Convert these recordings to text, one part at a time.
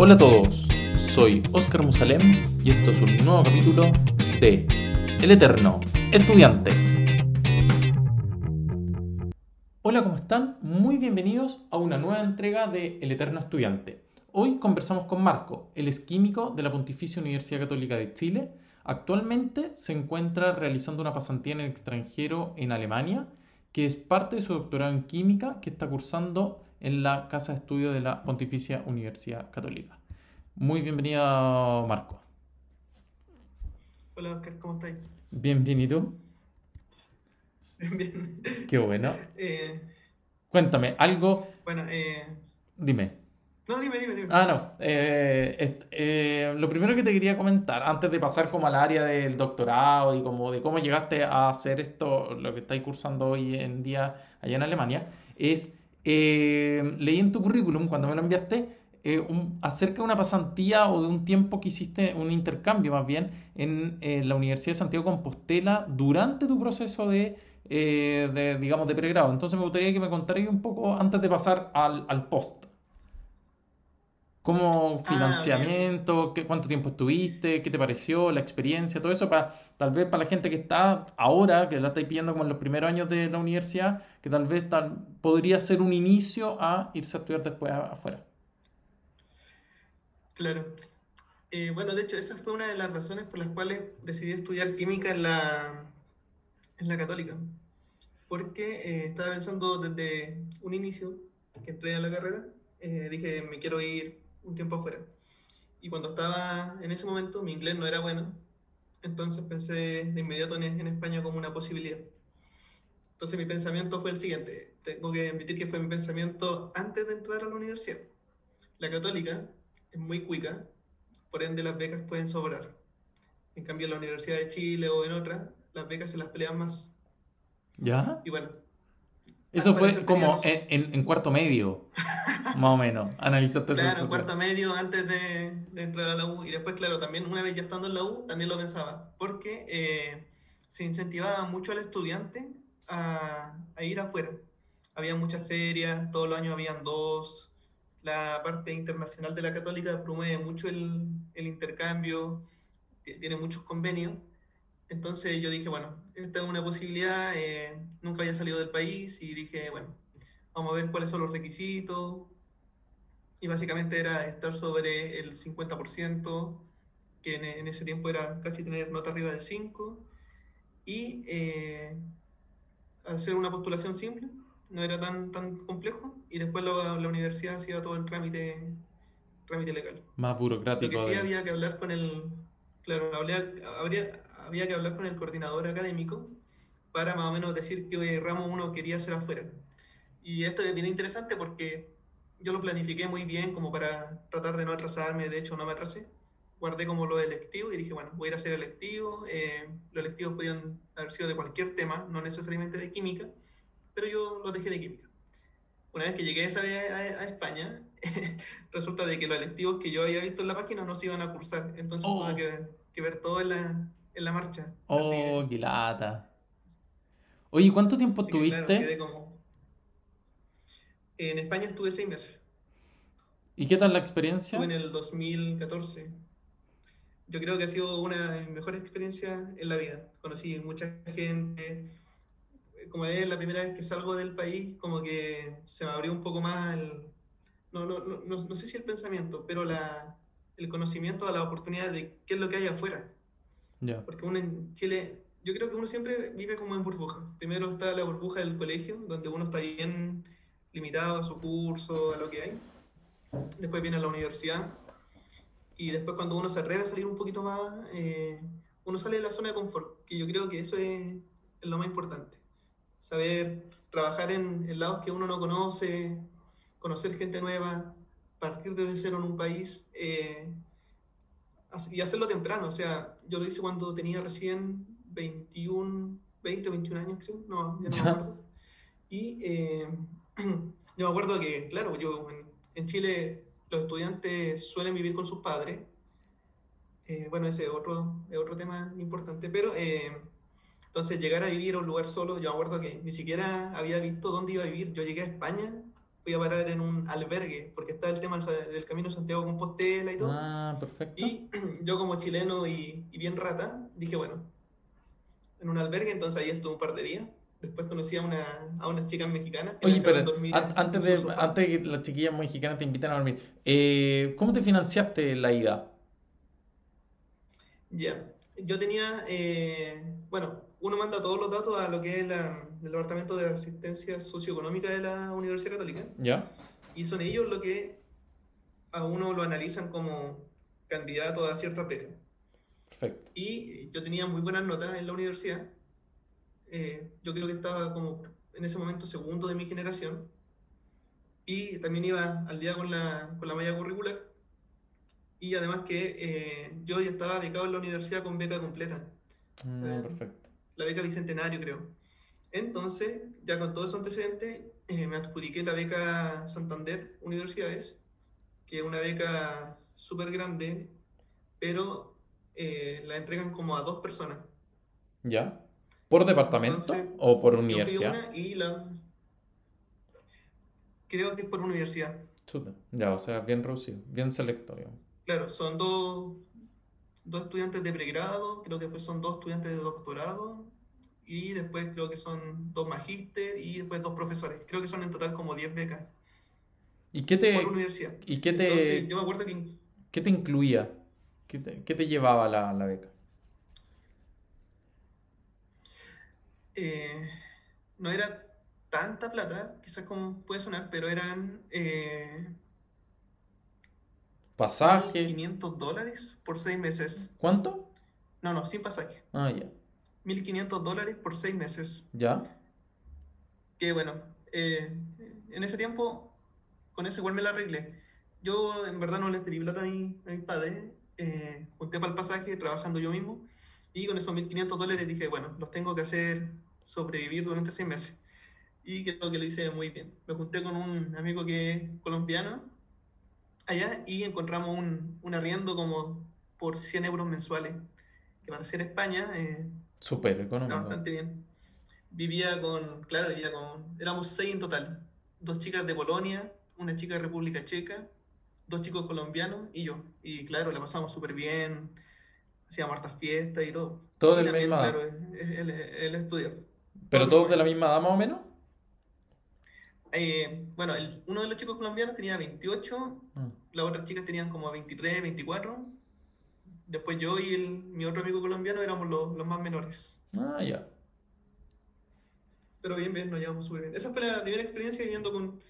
Hola a todos, soy Oscar Musalem y esto es un nuevo capítulo de El Eterno Estudiante. Hola, ¿cómo están? Muy bienvenidos a una nueva entrega de El Eterno Estudiante. Hoy conversamos con Marco, él es químico de la Pontificia Universidad Católica de Chile. Actualmente se encuentra realizando una pasantía en el extranjero en Alemania, que es parte de su doctorado en química que está cursando en la Casa de Estudio de la Pontificia Universidad Católica. Muy bienvenido, Marco. Hola, Oscar, ¿cómo estás? Bien, bien, ¿y tú? Bien, bien. Qué bueno. Eh, Cuéntame, algo. bueno, eh, Dime. no, dime, dime, dime. Ah, no. Eh, eh, lo primero que te quería comentar, antes de pasar como al área del doctorado y como de cómo llegaste a hacer esto, lo que estáis cursando hoy en día allá en Alemania, es, eh, leí en tu currículum cuando me lo enviaste, eh, acerca de una pasantía o de un tiempo que hiciste, un intercambio más bien, en, eh, la Universidad de Santiago Compostela durante tu proceso de, eh, de, digamos, de pregrado. Entonces me gustaría que me contarais un poco antes de pasar al, al post. ¿Cómo financiamiento? ¿Qué, cuánto tiempo estuviste? ¿Qué te pareció? La experiencia, todo eso, para tal vez para la gente que está ahora, que la estáis pidiendo como en los primeros años de la universidad, que tal vez tal, podría ser un inicio a irse a estudiar después afuera. Claro. Eh, bueno, de hecho, esa fue una de las razones por las cuales decidí estudiar química en la, en la católica. Porque eh, estaba pensando desde un inicio que entré a la carrera, eh, dije, me quiero ir un tiempo afuera. Y cuando estaba en ese momento, mi inglés no era bueno, entonces pensé de inmediato en, en España como una posibilidad. Entonces mi pensamiento fue el siguiente, tengo que admitir que fue mi pensamiento antes de entrar a la universidad. La católica es muy cuica, por ende las becas pueden sobrar. En cambio en la Universidad de Chile o en otra, las becas se las pelean más. ¿Ya? Y bueno, Eso fue como en, en- en cuarto medio, más o menos. Analizaste Claro, en cuarto medio antes de, de entrar a la U. Y después, claro, también una vez ya estando en la U, también lo pensaba. Porque eh, se incentivaba mucho al estudiante a, a ir afuera. Había muchas ferias, todos los años habían dos. La parte internacional de la católica promueve mucho el, el intercambio, ti- tiene muchos convenios. Entonces yo dije, bueno, esta es una posibilidad, eh, nunca había salido del país y dije, bueno, vamos a ver cuáles son los requisitos, y básicamente era estar sobre el 50%, que en, en ese tiempo era casi tener nota arriba de 5, y eh, hacer una postulación simple, no era tan, tan complejo, y después la, la universidad hacía todo el trámite, trámite legal. Más burocrático. sí de- había que hablar con el, claro, habría, habría- había que hablar con el coordinador académico para más o menos decir qué ramo uno quería hacer afuera. Y esto es bien interesante porque yo lo planifiqué muy bien como para tratar de no atrasarme, de hecho no me atrasé. Guardé como lo electivo y dije, bueno, voy a ir a hacer electivo. Eh, los electivos podían haber sido de cualquier tema, no necesariamente de química, pero yo los dejé de química. Una vez que llegué esa vez a, a España, resulta de que los electivos que yo había visto en la página no se iban a cursar, entonces Oh. tuve que, que ver todo en la, en la marcha. Oh, que- qué lata. Oye, ¿cuánto tiempo así que, claro, estuviste? quedé como... En España estuve seis meses. ¿Y qué tal la experiencia? Estuve en el 2014. Yo creo que ha sido una de mis mejores experiencias en la vida. Conocí mucha gente. Como es la primera vez que salgo del país, como que se me abrió un poco más el... No, no, no, no, no sé si el pensamiento, pero la, el conocimiento a la oportunidad de qué es lo que hay afuera. Ya. Porque uno en Chile, yo creo que uno siempre vive como en burbuja. Primero está la burbuja del colegio, donde uno está bien limitado a su curso, a lo que hay. Después viene la universidad. Y después cuando uno se atreve a salir un poquito más, eh, uno sale de la zona de confort, que yo creo que eso es, lo más importante. Saber trabajar en, en lados que uno no conoce, conocer gente nueva, partir desde cero en un país. eh, y hacerlo temprano, o sea, yo lo hice cuando tenía recién 21, 20 o 21 años, creo, no, ya no me acuerdo. Y eh, yo me acuerdo que, claro, yo en, en Chile los estudiantes suelen vivir con sus padres, Eh, bueno, ese es otro, es otro tema importante, pero eh, entonces llegar a vivir a un lugar solo, yo me acuerdo que ni siquiera había visto dónde iba a vivir, yo llegué a España, fui a parar en un albergue, porque está el tema del Camino Santiago Compostela y todo. Ah, perfecto. Y yo como chileno y, y bien rata, dije, bueno, en un albergue, entonces ahí estuve un par de días. Después conocí a, una, a unas chicas mexicanas. Que Oye, pero antes de, antes de que las chiquillas mexicanas te inviten a dormir, eh, ¿cómo te financiaste la ida? Ya, yo tenía, eh, bueno, uno manda todos los datos a lo que es el Departamento de Asistencia Socioeconómica de la Universidad Católica. Ya. Y son ellos los que a uno lo analizan como candidato a cierta beca. Perfecto. Y yo tenía muy buenas notas en la universidad eh, yo creo que estaba como en ese momento segundo de mi generación. Y también iba al día con la, con la malla curricular. Y además que eh, yo ya estaba becado en la universidad con beca completa. Mm, perfecto. La beca Bicentenario, creo. Entonces, ya con todo ese antecedente, eh, me adjudiqué la beca Santander Universidades, que es una beca súper grande, pero la entregan como a dos personas. ¿Ya? ¿Por departamento o por universidad? y la... Creo que es por universidad. Ya, o sea, bien reducido, bien selecto, Claro, son dos, dos estudiantes de pregrado, creo que después son dos estudiantes de doctorado, y después creo que son dos magíster y después dos profesores. Creo que son en total como 10 becas. ¿Y qué te, por universidad. ¿y qué te, yo me acuerdo que... ¿qué te incluía? ¿Qué te, qué te llevaba la, la beca? Eh, no era tanta plata, quizás como puede sonar, pero eran... Eh, ¿Pasaje? 500 dólares por seis meses. ¿Cuánto? No, no, sin pasaje. Ah, ya. 1500 dólares por seis meses. ¿Ya? Que bueno, eh, en ese tiempo, con eso igual me la arreglé. Yo en verdad no les pedí plata a, mi, a mis padres, junté para el pasaje trabajando yo mismo y con esos 1500 dólares dije, bueno, los tengo que hacer sobrevivir durante seis meses. Y creo que lo hice muy bien. Me junté con un amigo que es colombiano allá y encontramos un, un arriendo como por 100 euros mensuales, que para ser España... Eh, Súper económico. bastante bien. Vivía con, claro, vivía con, éramos seis en total. Dos chicas de Polonia, una chica de República Checa, dos chicos colombianos y yo. Y claro, la pasamos súper bien, hacíamos hartas fiestas y todo. Todo del mismo Claro, él, él estudió. ¿Pero todos de la misma edad más o menos? Eh, bueno, uno de los chicos colombianos tenía 28, mm. las otras chicas tenían como 23, 24. Después yo y mi otro amigo colombiano éramos los, más menores. Ah, ya. Pero bien, bien, nos llevamos súper bien. Esa fue la primera experiencia viviendo con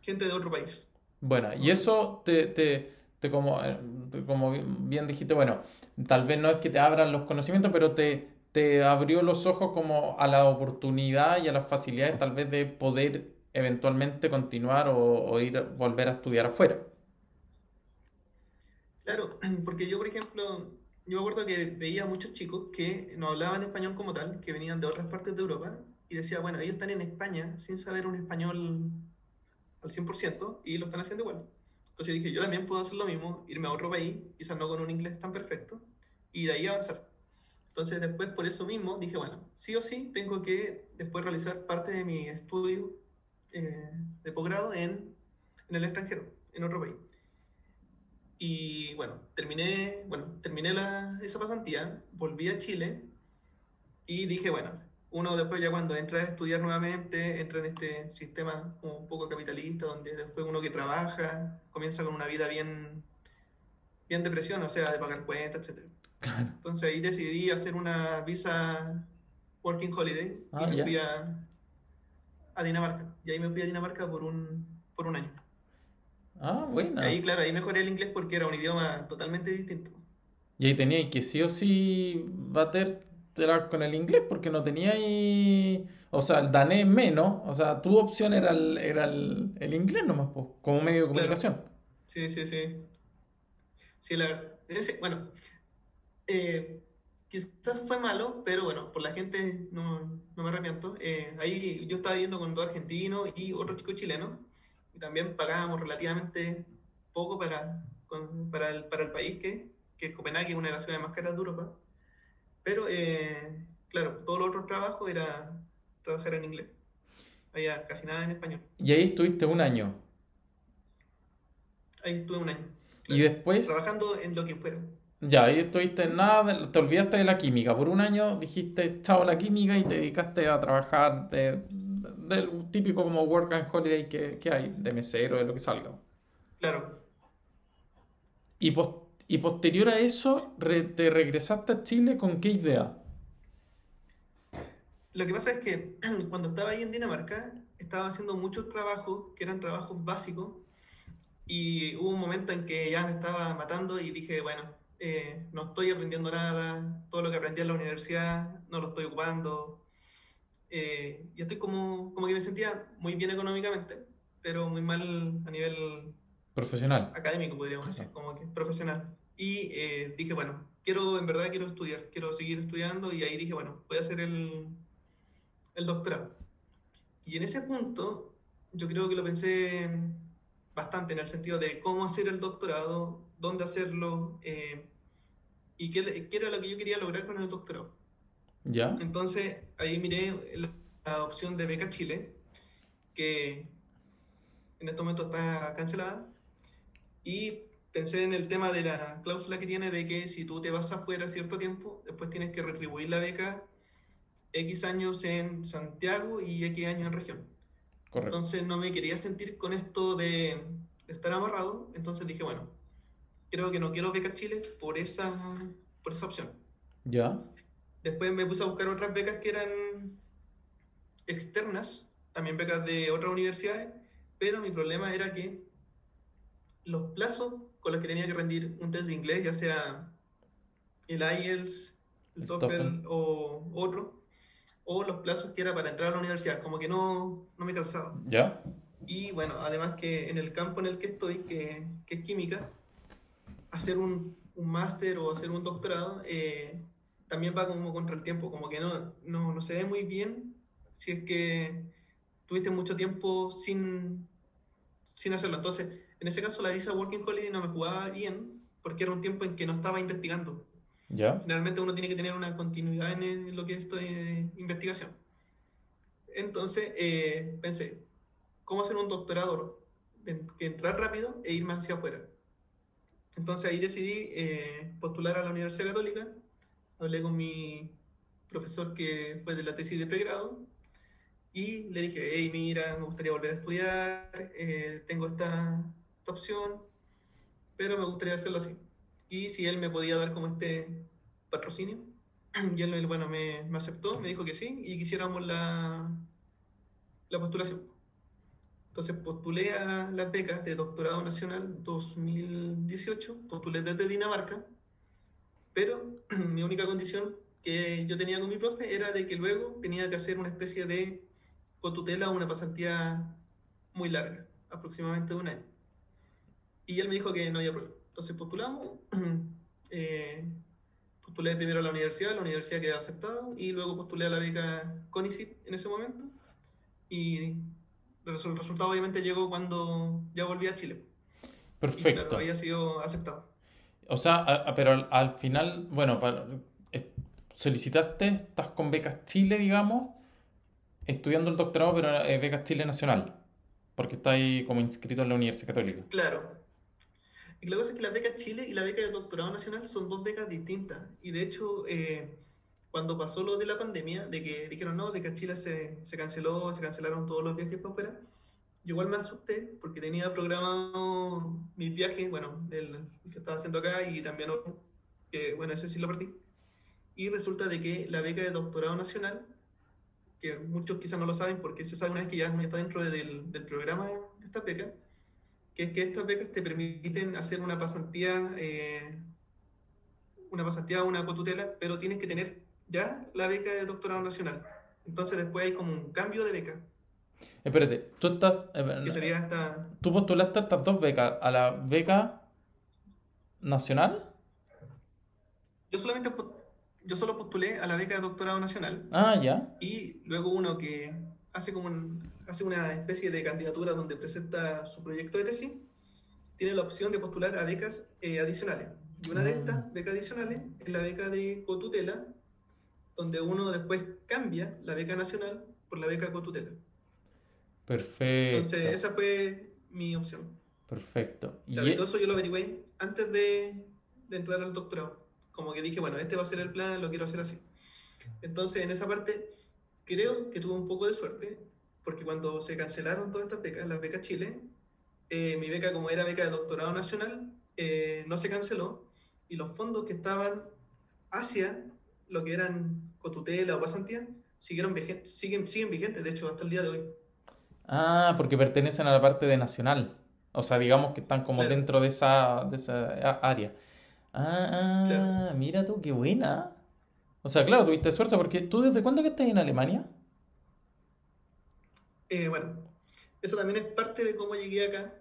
gente de otro país. Bueno, y eso te, te, te como, eh, como bien dijiste, bueno, tal vez no es que te abran los conocimientos, pero te, te abrió los ojos como a la oportunidad y a las facilidades tal vez de poder eventualmente continuar o, ir volver a estudiar afuera. Claro, porque yo, por ejemplo, yo me acuerdo que veía muchos chicos que no hablaban español como tal, que venían de otras partes de Europa, y decía, bueno, ellos están en España sin saber un español al 100% y lo están haciendo igual. Entonces dije, yo también puedo hacer lo mismo, irme a otro país, quizás no con un inglés tan perfecto, y de ahí avanzar. Entonces después por eso mismo dije, bueno, sí o sí tengo que después realizar parte de mi estudio eh, de posgrado en, en, el extranjero, en otro país. Y bueno, terminé, bueno, terminé la, esa pasantía, volví a Chile y dije, bueno, uno después ya cuando entra a estudiar nuevamente, entra en este sistema como un poco capitalista, donde después uno que trabaja comienza con una vida bien, bien depresión, o sea, de pagar cuentas, etcétera. Entonces ahí decidí hacer una visa Working Holiday y ah, me fui a, Dinamarca. Y ahí me fui a Dinamarca por un, por un año. Ah, bueno. Ahí, claro, ahí mejoré el inglés porque era un idioma totalmente distinto. Y ahí tenía que sí o sí bater con el inglés porque no tenía ahí... O sea, el danés menos. O sea, tu opción era el, era el, inglés nomás, como medio de comunicación. Sí, sí, sí. Sí, la bueno, eh, quizás fue malo, pero bueno, por la gente no, no me arrepiento. Eh, ahí yo estaba viviendo con dos argentinos y otro chico chileno, y también pagábamos relativamente poco para, para, el, para el país, que, que es Copenhague, una de las ciudades más caras de Europa. Pero, eh, claro, todo lo otro trabajo era trabajar en inglés. había casi nada en español. Y ahí estuviste un año. Ahí estuve un año. Y después, Trabajando en lo que fuera. Ya, ahí estuviste en nada, te olvidaste de la química. Por un año dijiste chao la química y te dedicaste a trabajar de, del típico como work and holiday que, que hay, de mesero, de lo que salga. Claro. Y, pos- y posterior a eso, re- te regresaste a Chile con qué idea? Lo que pasa es que cuando estaba ahí en Dinamarca, estaba haciendo muchos trabajos que eran trabajos básicos y hubo un momento en que ya me estaba matando y dije, bueno, eh, no estoy aprendiendo nada, todo lo que aprendí en la universidad no lo estoy ocupando. Eh, y estoy como, como que me sentía muy bien económicamente, pero muy mal a nivel Profesional. académico, podríamos Ajá. decir, como que profesional. Y eh, dije, bueno, quiero, en verdad quiero estudiar, quiero seguir estudiando y ahí dije, bueno, voy a hacer el, el doctorado. Y en ese punto, yo creo que lo pensé bastante en el sentido de cómo hacer el doctorado, dónde hacerlo eh, y qué, qué era lo que yo quería lograr con el doctorado. ¿Ya? Entonces ahí miré la, la opción de Beca Chile, que en este momento está cancelada, y pensé en el tema de la cláusula que tiene de que si tú te vas afuera cierto tiempo, después tienes que retribuir la beca X años en Santiago y X años en región. Correcto. Entonces no me quería sentir con esto de, de estar amarrado, entonces dije, bueno, creo que no quiero Beca Chile por esa, por esa opción. ¿Ya? Después me puse a buscar otras becas que eran externas, también becas de otras universidades, pero mi problema era que los plazos con los que tenía que rendir un test de inglés, ya sea el IELTS, el El TOEFL. o otro, o los plazos que era para entrar a la universidad, como que no, no me calzaba. ¿Ya? Y bueno, además que en el campo en el que estoy, que, que es química, hacer un, un máster o hacer un doctorado eh, también va como contra el tiempo, como que no, no, no se ve muy bien si es que tuviste mucho tiempo sin, sin hacerlo. Entonces, en ese caso la visa Working Holiday no me jugaba bien porque era un tiempo en que no estaba investigando. ¿Ya? Generalmente uno tiene que tener una continuidad en, el- lo que es esto de investigación. Entonces eh, pensé, ¿cómo hacer un doctorado? De- que entrar rápido e irme hacia afuera. Entonces ahí decidí eh, postular a la Universidad Católica. Hablé con mi profesor que fue de la tesis de pregrado y le dije, hey, mira, me gustaría volver a estudiar, eh, tengo esta, esta opción, pero me gustaría hacerlo así. Y si él me podía dar como este patrocinio, y él, bueno, me, me aceptó, me dijo que sí, y quisiéramos la, la postulación. Entonces postulé a las becas de doctorado nacional 2018, postulé desde Dinamarca, pero mi única condición que yo tenía con mi profe era de que luego tenía que hacer una especie de cotutela o una pasantía muy larga, aproximadamente un año. Y él me dijo que no había problema. Entonces postulamos, eh, postulé primero a la universidad, la universidad quedó aceptado, y luego postulé a la beca CONICIT en ese momento, y el resu- el resultado obviamente llegó cuando ya volví a Chile. Y Perfecto. claro, había sido aceptado. O sea, a- a- pero al, al final, bueno, para- eh, solicitaste, estás con Becas Chile, digamos, estudiando el doctorado, pero eh, Becas Chile Nacional, porque estás ahí como inscrito en la Universidad Católica. Claro. Y la cosa es que la beca Chile y la beca de doctorado nacional son dos becas distintas. Y de hecho, eh, cuando pasó lo de la pandemia, de que dijeron, no, beca Chile se, se canceló, se cancelaron todos los viajes para afuera, yo igual me asusté porque tenía programado mis viajes, bueno, el, el que estaba haciendo acá y también otro, que bueno, ese sí lo partí. Y resulta de que la beca de doctorado nacional, que muchos quizás no lo saben porque se sabe una vez que ya está dentro del, del programa de esta beca, que es que estas becas te permiten hacer una pasantía, eh, una pasantía una cotutela, pero tienes que tener ya la beca de doctorado nacional. Entonces después hay como un cambio de beca, Espérate, tú estás, eh, que sería esta... tú postulaste a estas dos becas, a la beca nacional. Yo solamente yo solo postulé a la beca de doctorado nacional Ah, ya. y luego uno que hace como un- hace una especie de candidatura donde presenta su proyecto de tesis, tiene la opción de postular a becas eh, adicionales. Y una de Mm. estas becas adicionales es la beca de cotutela, donde uno después cambia la beca nacional por la beca cotutela. Perfecto. Entonces, esa fue mi opción. Perfecto. Claro, y todo eso yo lo averigüé antes de, de entrar al doctorado. Como que dije, bueno, este va a ser el plan, lo quiero hacer así. Entonces, en esa parte, creo que tuve un poco de suerte, porque cuando se cancelaron todas estas becas, las becas Chile, eh, mi beca, como era beca de doctorado nacional, eh, no se canceló, y los fondos que estaban hacia lo que eran cotutela o pasantía, siguieron vigentes, siguen, siguen vigentes, de hecho, hasta el día de hoy. Ah, porque pertenecen a la parte de nacional. O sea, digamos que están como dentro de esa, de esa área. Ah, mira tú, qué buena. O sea, claro, tuviste suerte porque tú desde cuándo que estás en Alemania? Eh, bueno, eso también es parte de cómo llegué acá,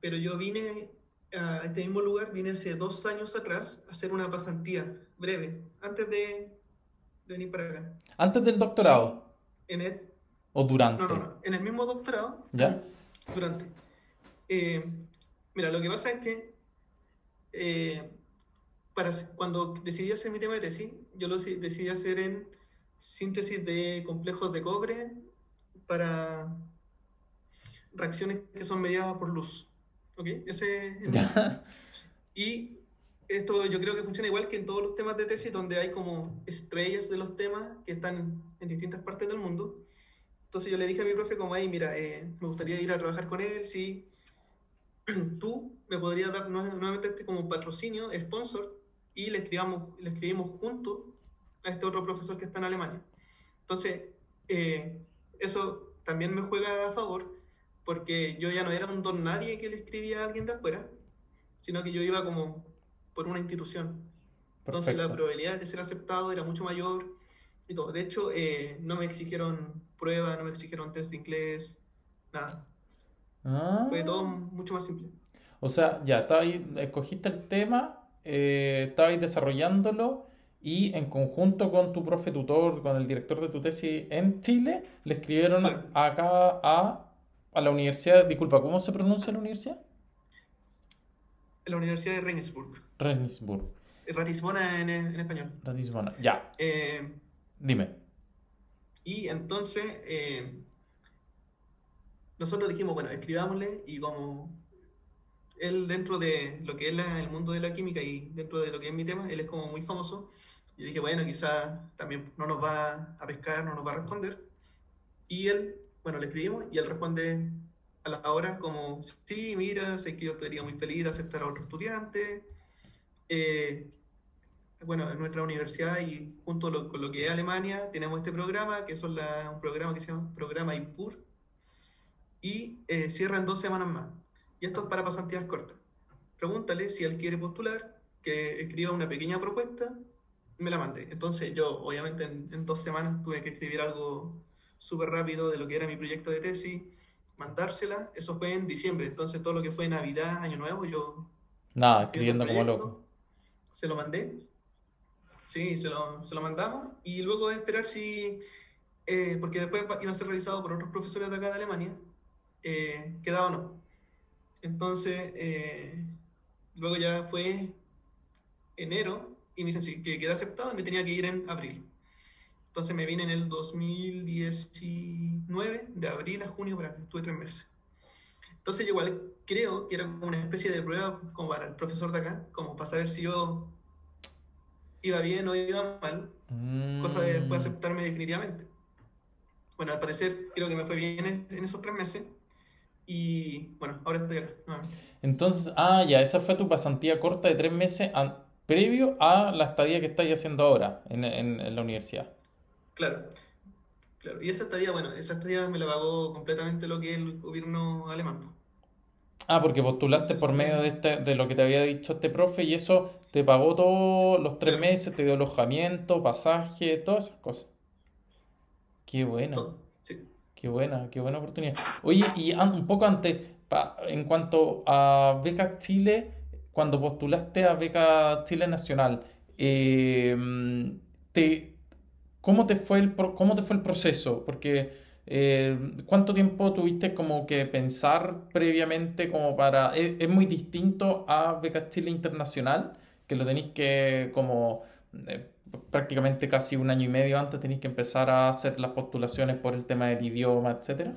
pero yo vine a este mismo lugar, vine hace dos años atrás a hacer una pasantía breve, antes de, venir para acá. ¿Antes del doctorado? En ¿O durante? No, no, no, en el mismo doctorado. ¿Ya? Durante. Eh, mira, lo que pasa es que eh, para, cuando decidí hacer mi tema de tesis, yo lo decidí hacer en síntesis de complejos de cobre para reacciones que son mediadas por luz. ¿Ok? Ese y esto yo creo que funciona igual que en todos los temas de tesis, donde hay como estrellas de los temas que están en distintas partes del mundo. Entonces yo le dije a mi profe como, ahí, mira, eh, me gustaría ir a trabajar con él, si tú me podrías dar nuevamente este como patrocinio, sponsor, y le, escribamos, le escribimos juntos a este otro profesor que está en Alemania. Entonces, eh, eso también me juega a favor, porque yo ya no era un don nadie que le escribía a alguien de afuera, sino que yo iba como por una institución. Entonces la probabilidad de ser aceptado era mucho mayor y todo. De hecho, eh, no me exigieron prueba, no me exigieron test de inglés, nada. Fue todo ah. mucho más simple. O sea, ya, ahí, escogiste el tema, eh, estabais desarrollándolo y en conjunto con tu profe tutor, con el director de tu tesis en Chile, le escribieron acá a, a, la universidad, disculpa, ¿cómo se pronuncia la universidad? La Universidad de Regensburg. Regensburg. Ratisbona en, en español. Ratisbona, ya. Eh, Dime. Y entonces, eh, nosotros dijimos, bueno, escribámosle y como él dentro de lo que es el mundo de la química y dentro de lo que es mi tema, él es como muy famoso. Y dije, bueno, quizás también no nos va a pescar, no nos va a responder. Y él, bueno, le escribimos y él responde la hora como, sí, mira, sé que yo estaría muy feliz de aceptar a otro estudiante. Eh, bueno, en nuestra universidad y junto con lo que es Alemania, tenemos este programa, que es un programa que se llama Programa IPUR, y eh, cierran dos semanas más. Y esto es para pasantías cortas. Pregúntale si él quiere postular, que escriba una pequeña propuesta, me la mande. Entonces yo, obviamente, en, dos semanas tuve que escribir algo súper rápido de lo que era mi proyecto de tesis, mandársela. Eso fue en diciembre. Entonces todo lo que fue Navidad, Año Nuevo, yo... Nada, escribiendo como loco. Se lo mandé. Sí, se lo, se lo mandamos. Y luego esperar si... Eh, porque después iba a ser revisado por otros profesores de acá de Alemania eh, quedaba o no. Entonces, eh, luego ya fue enero y me dicen que quedé aceptado y me tenía que ir en abril. Entonces me vine en el 2019, de abril a junio, para que estuve tres meses. Entonces yo igual creo que era como una especie de prueba como para el profesor de acá, como para saber si yo iba bien o iba mal, cosa de después mm. aceptarme definitivamente. Bueno, al parecer creo que me fue bien en esos tres meses y bueno, ahora estoy acá. Entonces, ah, ya, esa fue tu pasantía corta de tres meses previo a la estadía que estás haciendo ahora en, en, la universidad. Claro, claro. Y esa estadía, bueno, esa estadía me la pagó completamente lo que es el gobierno alemán. Ah, porque postulaste por medio de, este, de lo que te había dicho este profe y eso te pagó todos los tres meses, te dio alojamiento, pasaje, todas esas cosas. Qué bueno. Sí. Qué buena, qué buena oportunidad. Oye, y un poco antes, en cuanto a Beca Chile, cuando postulaste a Beca Chile Nacional, em, te, ¿cómo, te fue el, ¿cómo te fue el proceso? Porque, eh, ¿cuánto tiempo tuviste como que pensar previamente como para... Es, es muy distinto a Beca Chile Internacional, que lo tenéis que como... Eh, prácticamente casi un año y medio antes tenéis que empezar a hacer las postulaciones por el tema del idioma, etcétera?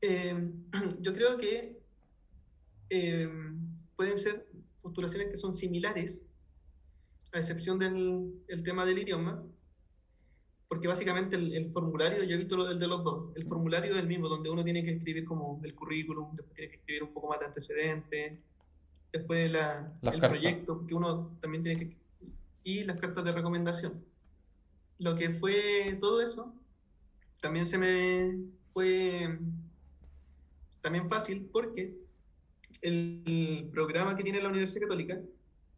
Eh, yo creo que eh, pueden ser postulaciones que son similares, a excepción del el tema del idioma, porque básicamente el, formulario, yo he visto el de los dos, el formulario es el mismo, donde uno tiene que escribir como el currículum, después tiene que escribir un poco más de antecedentes, después la, el proyecto, porque uno también tiene que... y las cartas de recomendación. Lo que fue todo eso, también se me fue también fácil porque el programa que tiene la Universidad Católica,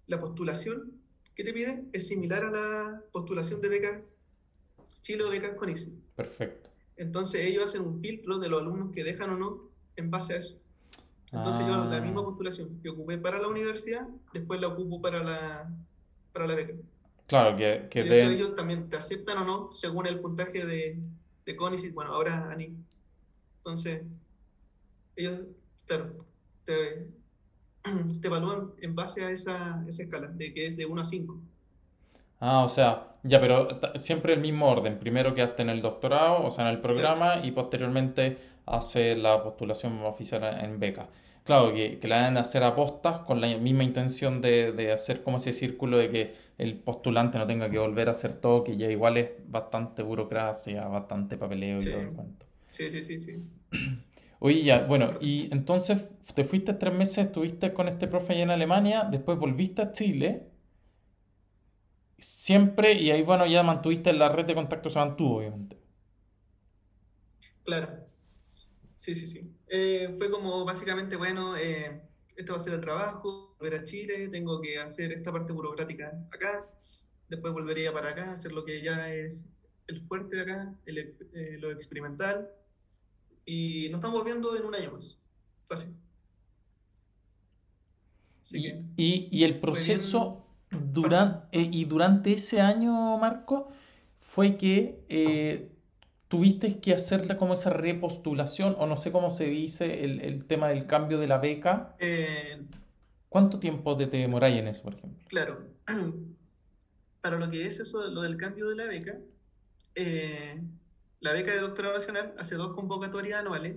la postulación que te pide es similar a la postulación de beca Chile o becas con ICI. Perfecto. Entonces ellos hacen un filtro de los alumnos que dejan o no en base a eso. Entonces yo la misma ah. postulación que ocupé para la universidad, después la ocupo para la, para la beca. Claro, que, que de hecho, ellos también te aceptan o no según el puntaje de, de CONICIT, bueno, ahora ANI. Entonces, ellos, claro, te, te evalúan en base a esa, esa escala, de que es de 1 a 5. Ah, o sea, ya, pero siempre el mismo orden. Primero quedaste en el doctorado, o sea, en el programa, y posteriormente hace la postulación oficial en beca. Claro, que, que la deben hacer apostas con la misma intención de, de, hacer como ese círculo de que el postulante no tenga que volver a hacer todo, que ya igual es bastante burocracia, bastante papeleo y todo el cuento. Sí, sí, sí, sí. Oye, ya, bueno, y entonces te fuiste tres meses, estuviste con este profe allá en Alemania, después volviste a Chile siempre, y ahí bueno, ya mantuviste la red de contacto, se mantuvo, obviamente. Claro. Sí, sí, sí. Eh, fue como básicamente, bueno, eh, esto va a ser el trabajo, volver a Chile, tengo que hacer esta parte burocrática acá, después volvería para acá, hacer lo que ya es el fuerte de acá, eh, lo experimental, y nos estamos viendo en un año más. Fácil. Y, y, y, el proceso, durante, eh, y durante ese año, Marco, fue que eh, tuviste que hacerle como esa repostulación, o no sé cómo se dice, el, el tema del cambio de la beca. Eh, ¿Cuánto tiempo te, te demoráis en eso, por ejemplo? Claro. Para lo que es eso, lo del cambio de la beca, la beca de doctorado nacional hace dos convocatorias anuales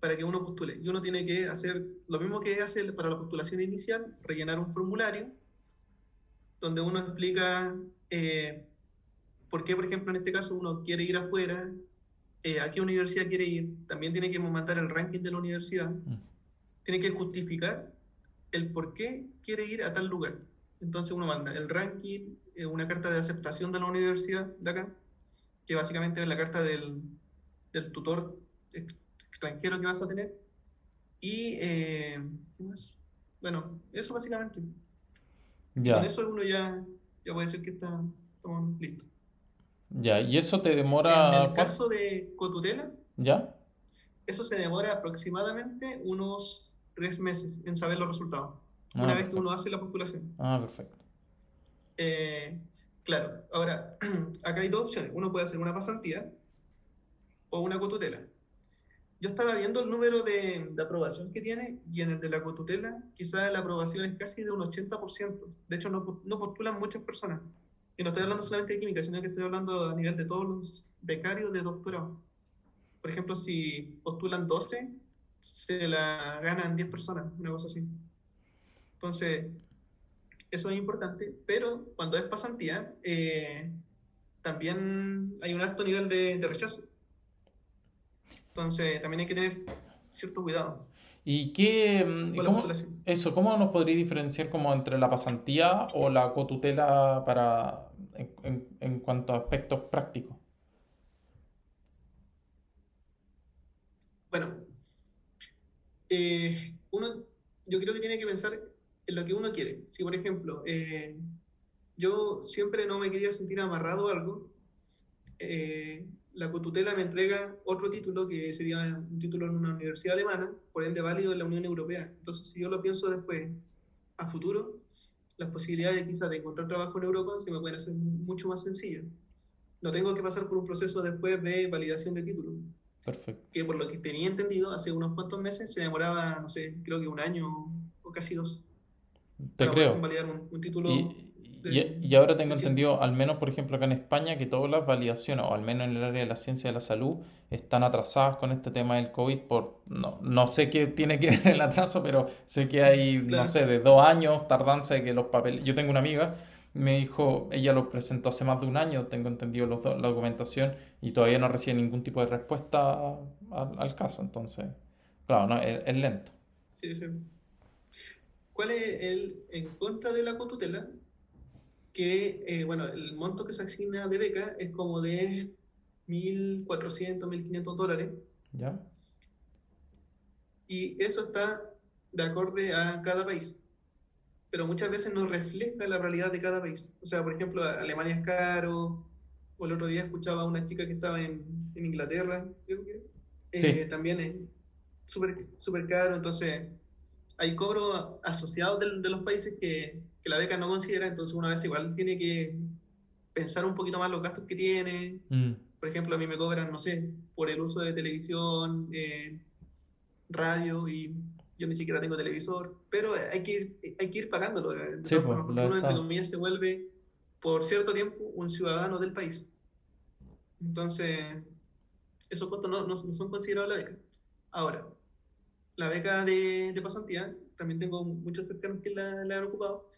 para que uno postule. Y uno tiene que hacer lo mismo que hace para la postulación inicial, rellenar un formulario donde uno explica eh, por qué, por ejemplo, en este caso uno quiere ir afuera, eh, a qué universidad quiere ir, también tiene que mandar el ranking de la universidad, mm. tiene que justificar el por qué quiere ir a tal lugar. Entonces uno manda el ranking, eh, una carta de aceptación de la universidad de acá, que básicamente es la carta del, del tutor extranjero que vas a tener. Y, ¿qué más? Bueno, eso básicamente. Con eso uno ya, ya puede decir que está, listo. Ya, ¿y eso te demora...? En el caso de Cotutela, ¿ya? Eso se demora aproximadamente unos tres meses en saber los resultados. Ah, una vez que uno hace la postulación. Ah, perfecto. Eh, claro, ahora, acá hay dos opciones. Uno puede hacer una pasantía o una cotutela yo estaba viendo el número de, aprobación que tiene y en el de la cotutela quizás la aprobación es casi de un 80%. De hecho, no, no, postulan muchas personas. Y no estoy hablando solamente de química, sino que estoy hablando a nivel de todos los becarios de doctorado. Por ejemplo, si postulan 12, se la ganan 10 personas, una cosa así. Entonces, eso es importante, pero cuando es pasantía, eh, también hay un alto nivel de rechazo. Entonces, también hay que tener cierto cuidado. ¿Y qué, mm, cómo, eso, cómo nos podría diferenciar como entre la pasantía o la cotutela para, en, cuanto a aspectos prácticos? Bueno, eh, uno, yo creo que tiene que pensar en lo que uno quiere. Si, por ejemplo, eh, yo siempre no me quería sentir amarrado a algo, eh, la cotutela me entrega otro título que sería un título en una universidad alemana, por ende válido en la Unión Europea. Entonces, si yo lo pienso después, a futuro, las posibilidades quizás de encontrar trabajo en Europa se me pueden hacer mucho más sencillas. No tengo que pasar por un proceso después de validación de título. Perfecto. Que por lo que tenía entendido, hace unos cuantos meses se demoraba, no sé, creo que un año o casi dos. Te creo. Un, título y, ahora tengo entendido, al menos por ejemplo acá en España, que todas las validaciones, o al menos en el área de la ciencia de la salud, están atrasadas con este tema del COVID por, no, no sé qué tiene que ver el atraso, pero sé que hay, no sé, de dos años tardanza de que los papeles... Yo tengo una amiga, me dijo, ella lo presentó hace más de un año, tengo entendido la documentación, y todavía no recibe ningún tipo de respuesta al, caso, entonces, claro, no, es, lento. Sí, sí. ¿Cuál es el en contra de la cotutela? que, eh, bueno, el monto que se asigna de beca es como de 1.400, 1.500 dólares. ¿Ya? Y eso está de acorde a cada país. Pero muchas veces no refleja la realidad de cada país. O sea, por ejemplo, Alemania es caro, o el otro día escuchaba a una chica que estaba en, en Inglaterra, creo que, eh, también es súper super caro. Entonces, hay cobros asociados de, de los países que, que, la beca no considera, entonces una vez igual tiene que pensar un poquito más los gastos que tiene. Mm. Por ejemplo, a mí me cobran, no sé, por el uso de televisión, eh, radio, y yo ni siquiera tengo televisor, pero hay que ir, hay que ir pagándolo. Sí, pues, uno, entre comillas, se vuelve por cierto tiempo un ciudadano del país. Entonces, esos costos no, no, no son considerados la beca. Ahora, la beca de, de, pasantía, también tengo muchos cercanos que la, han ocupado,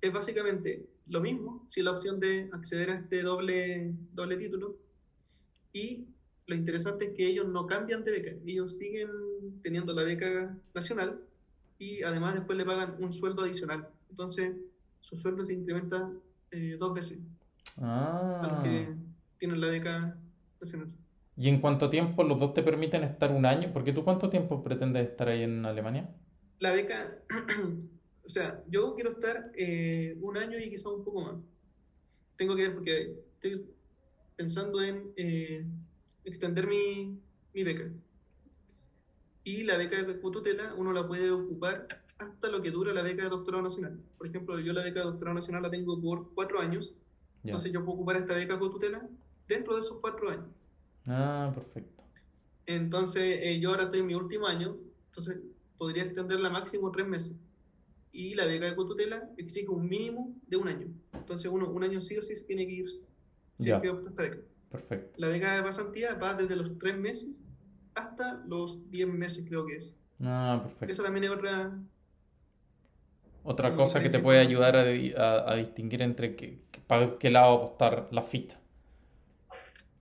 es básicamente lo mismo, si la opción de acceder a este doble, doble título. Y lo interesante es que ellos no cambian de beca, ellos siguen teniendo la beca nacional y además después le pagan un sueldo adicional. Entonces, su sueldo se incrementa eh, dos veces ah. a los que tienen la beca nacional. ¿Y en cuánto tiempo los dos te permiten estar un año? Porque tú cuánto tiempo pretendes estar ahí en Alemania? La beca, o sea, yo quiero estar eh, un año y quizá un poco más. Tengo que ver porque estoy pensando en eh, extender mi, mi, beca. Y la beca de tutela uno la puede ocupar hasta lo que dura la beca de doctorado nacional. Por ejemplo, yo la beca de doctorado nacional la tengo por cuatro años. Entonces yo puedo ocupar esta beca con tutela dentro de esos cuatro años. Ah, perfecto. Entonces, eh, yo ahora estoy en mi último año, entonces podría extenderla máximo tres meses. Y la beca de cotutela exige un mínimo de un año. Entonces, uno un año sí o sí tiene que ir si que opta esta beca. Perfecto. La beca de pasantía va desde los tres meses hasta los diez meses, creo que es. Ah, perfecto. Eso también es otra. Otra cosa que te puede ayudar a, a, distinguir entre qué, qué lado apostar la ficha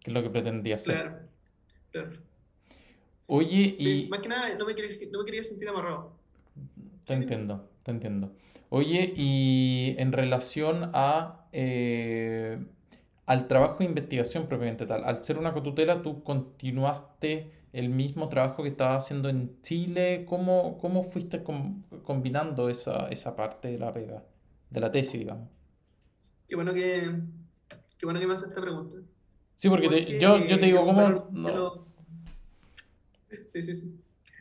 que es lo que pretendía hacer. Claro, claro. Oye, y... Más que nada, no me, quería, sentir amarrado. Te entiendo, te entiendo. Oye, y en relación a... Eh, al trabajo de investigación propiamente tal, al ser una cotutela, tú continuaste el mismo trabajo que estabas haciendo en Chile. ¿Cómo, cómo fuiste combinando esa, esa parte de la pega, de la tesis, digamos? Qué bueno que, qué bueno que me haces esta pregunta. Sí, porque, yo, yo te digo, ¿cómo? No? Sí, sí, sí.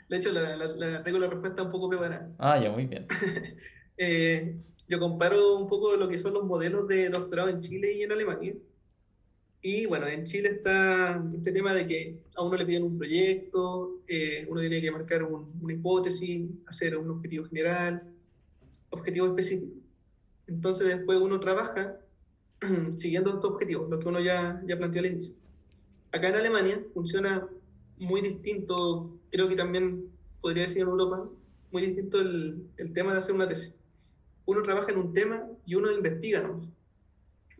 De hecho, la, la, tengo la respuesta un poco preparada. Ah, ya, muy bien. eh, yo comparo un poco lo que son los modelos de doctorado en Chile y en Alemania. Y bueno, en Chile está este tema de que a uno le piden un proyecto, eh, uno tiene que marcar una hipótesis, hacer un objetivo general, objetivo específico. Entonces después uno trabaja siguiendo estos objetivos, lo que uno ya, ya planteó al inicio. Acá en Alemania funciona muy distinto, creo que también podría decir en Europa, muy distinto el, el tema de hacer una tesis. Uno trabaja en un tema y uno investiga, ¿no?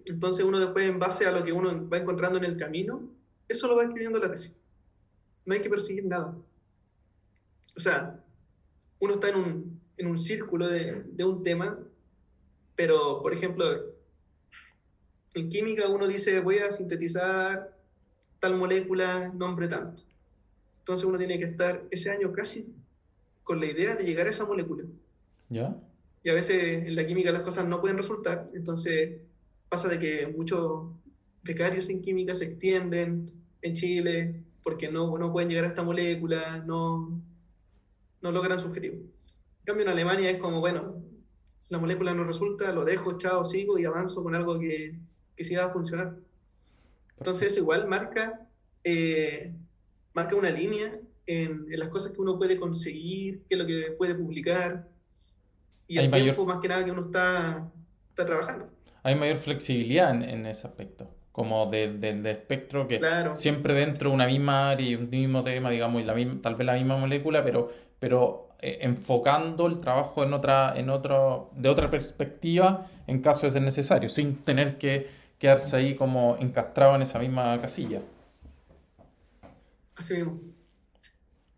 Entonces uno después, en base a lo que uno va encontrando en el camino, eso lo va escribiendo la tesis. No hay que perseguir nada. O sea, uno está en un, en un círculo de, de un tema, pero, por ejemplo, en química uno dice, voy a sintetizar tal molécula, nombre tanto. Entonces uno tiene que estar ese año casi con la idea de llegar a esa molécula. ¿Ya? Y a veces en la química las cosas no pueden resultar, entonces pasa de que muchos becarios en química se extienden en Chile porque no, no pueden llegar a esta molécula, no, no logran su objetivo. En cambio en Alemania es como, bueno, la molécula no resulta, lo dejo, chao, sigo y avanzo con algo que, que sí va a funcionar. Entonces, igual marca, eh, marca una línea en, en, las cosas que uno puede conseguir, qué es lo que puede publicar, y el tiempo más que nada que uno está, está trabajando. hay mayor flexibilidad en, ese aspecto. Como de, de, espectro que siempre dentro de una misma área y un mismo tema, digamos, y la misma, tal vez la misma molécula, pero, pero eh, enfocando el trabajo en otra, en otro, de otra perspectiva en caso de ser necesario, sin tener que quedarse ahí como encastrado en esa misma casilla. Así mismo.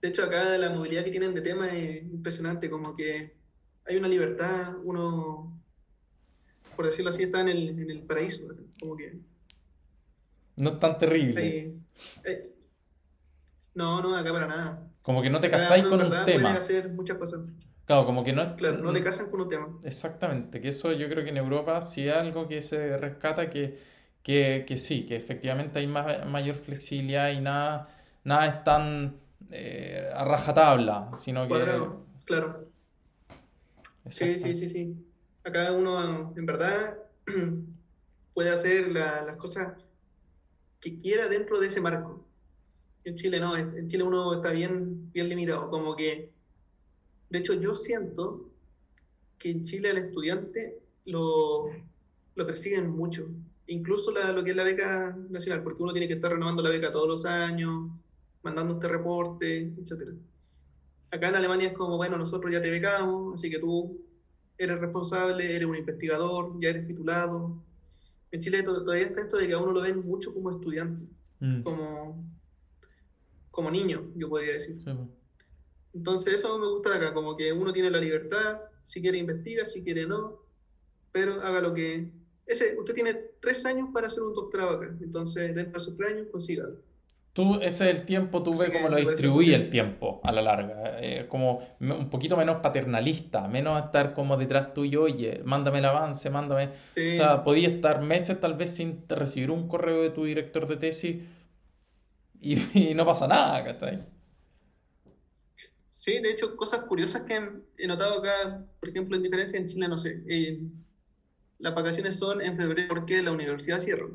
De hecho, acá la movilidad que tienen de tema es impresionante, como que hay una libertad, uno, por decirlo así, está en el, en el paraíso, como que... No es tan terrible. no, no, acá para nada. Como que no te casáis con un tema. hacer muchas cosas. Claro, como que no es... Claro, no te casan con un tema. Exactamente, que eso yo creo que en Europa sí es algo que se rescata, que, que, que sí, que efectivamente hay más, mayor flexibilidad y nada, nada es tan eh, a rajatabla, sino Cuadrado, claro. Sí, sí, sí, sí. Acá uno, en verdad, puede hacer las cosas que quiera dentro de ese marco. En Chile no, en Chile uno está bien, bien limitado, como que, de hecho yo siento que en Chile al estudiante lo, lo persiguen mucho, incluso lo que es la beca nacional, porque uno tiene que estar renovando la beca todos los años, mandando este reporte, etc. Acá en Alemania es como, bueno, nosotros ya te becamos, así que tú eres responsable, eres un investigador, ya eres titulado. En Chile todavía está esto de que a uno lo ven mucho como estudiante, mm. como, como niño, yo podría decir. Entonces eso me gusta de acá, como que uno tiene la libertad, si quiere investiga, si quiere no, pero haga lo que... Ese, usted tiene tres años para hacer un doctorado acá, entonces dentro de esos tres años consígalo. Tú, ese es el tiempo, tú ves cómo lo distribuye el tiempo a la larga. Eh, como un poquito menos paternalista, menos estar como detrás tuyo, oye, mándame el avance, mándame. O sea, podía estar meses tal vez sin recibir un correo de tu director de tesis y, no pasa nada, ¿cachai? Sí, de hecho, cosas curiosas que he notado acá, por ejemplo, en diferencia en Chile, no sé, eh, las vacaciones son en febrero porque la universidad cierra.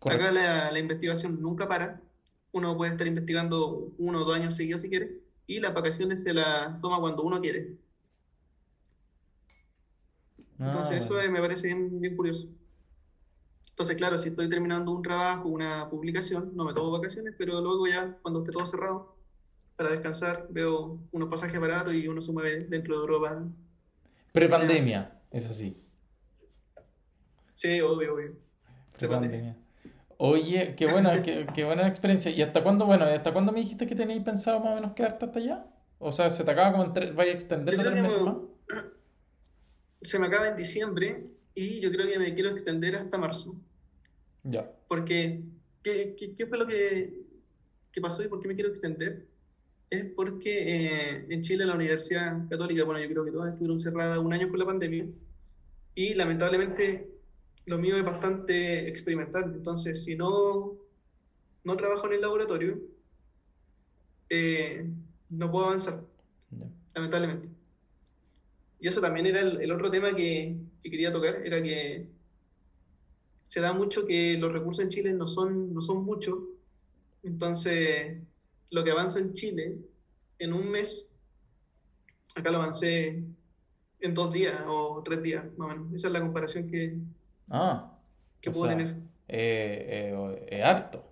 Acá la, investigación nunca para. Uno puede estar investigando uno o dos años seguidos si quiere, y las vacaciones se las toma cuando uno quiere. Entonces, ah, eso me parece bien, bien, curioso. Entonces, claro, si estoy terminando un trabajo, una publicación, no me tomo vacaciones, pero luego ya, cuando esté todo cerrado, para descansar, veo unos pasajes baratos y uno se mueve dentro de Europa. Prepandemia, eso sí. Sí, obvio, obvio. Prepandemia. Oye, qué buena, qué, qué, buena experiencia. ¿Y hasta cuándo, bueno, hasta cuándo me dijiste que tenéis pensado más o menos quedarte hasta allá? O sea, ¿se te acaba como en vaya a extender tres meses más? Se me acaba en diciembre y yo creo que me quiero extender hasta marzo. Ya. Porque, ¿qué, qué, fue lo que, que, pasó y por qué me quiero extender? Es porque eh, en Chile la Universidad Católica, bueno, yo creo que todas estuvieron cerradas un año por la pandemia y lamentablemente lo mío es bastante experimental, entonces si no, no trabajo en el laboratorio, eh, no puedo avanzar, lamentablemente. Y eso también era el, otro tema que, quería tocar, era que se da mucho que los recursos en Chile no son, no son muchos, entonces lo que avanzo en Chile en un mes, acá lo avancé en dos días o tres días, más o menos. Esa es la comparación que, Ah. ¿Qué puedo tener? Eh, eh, es harto.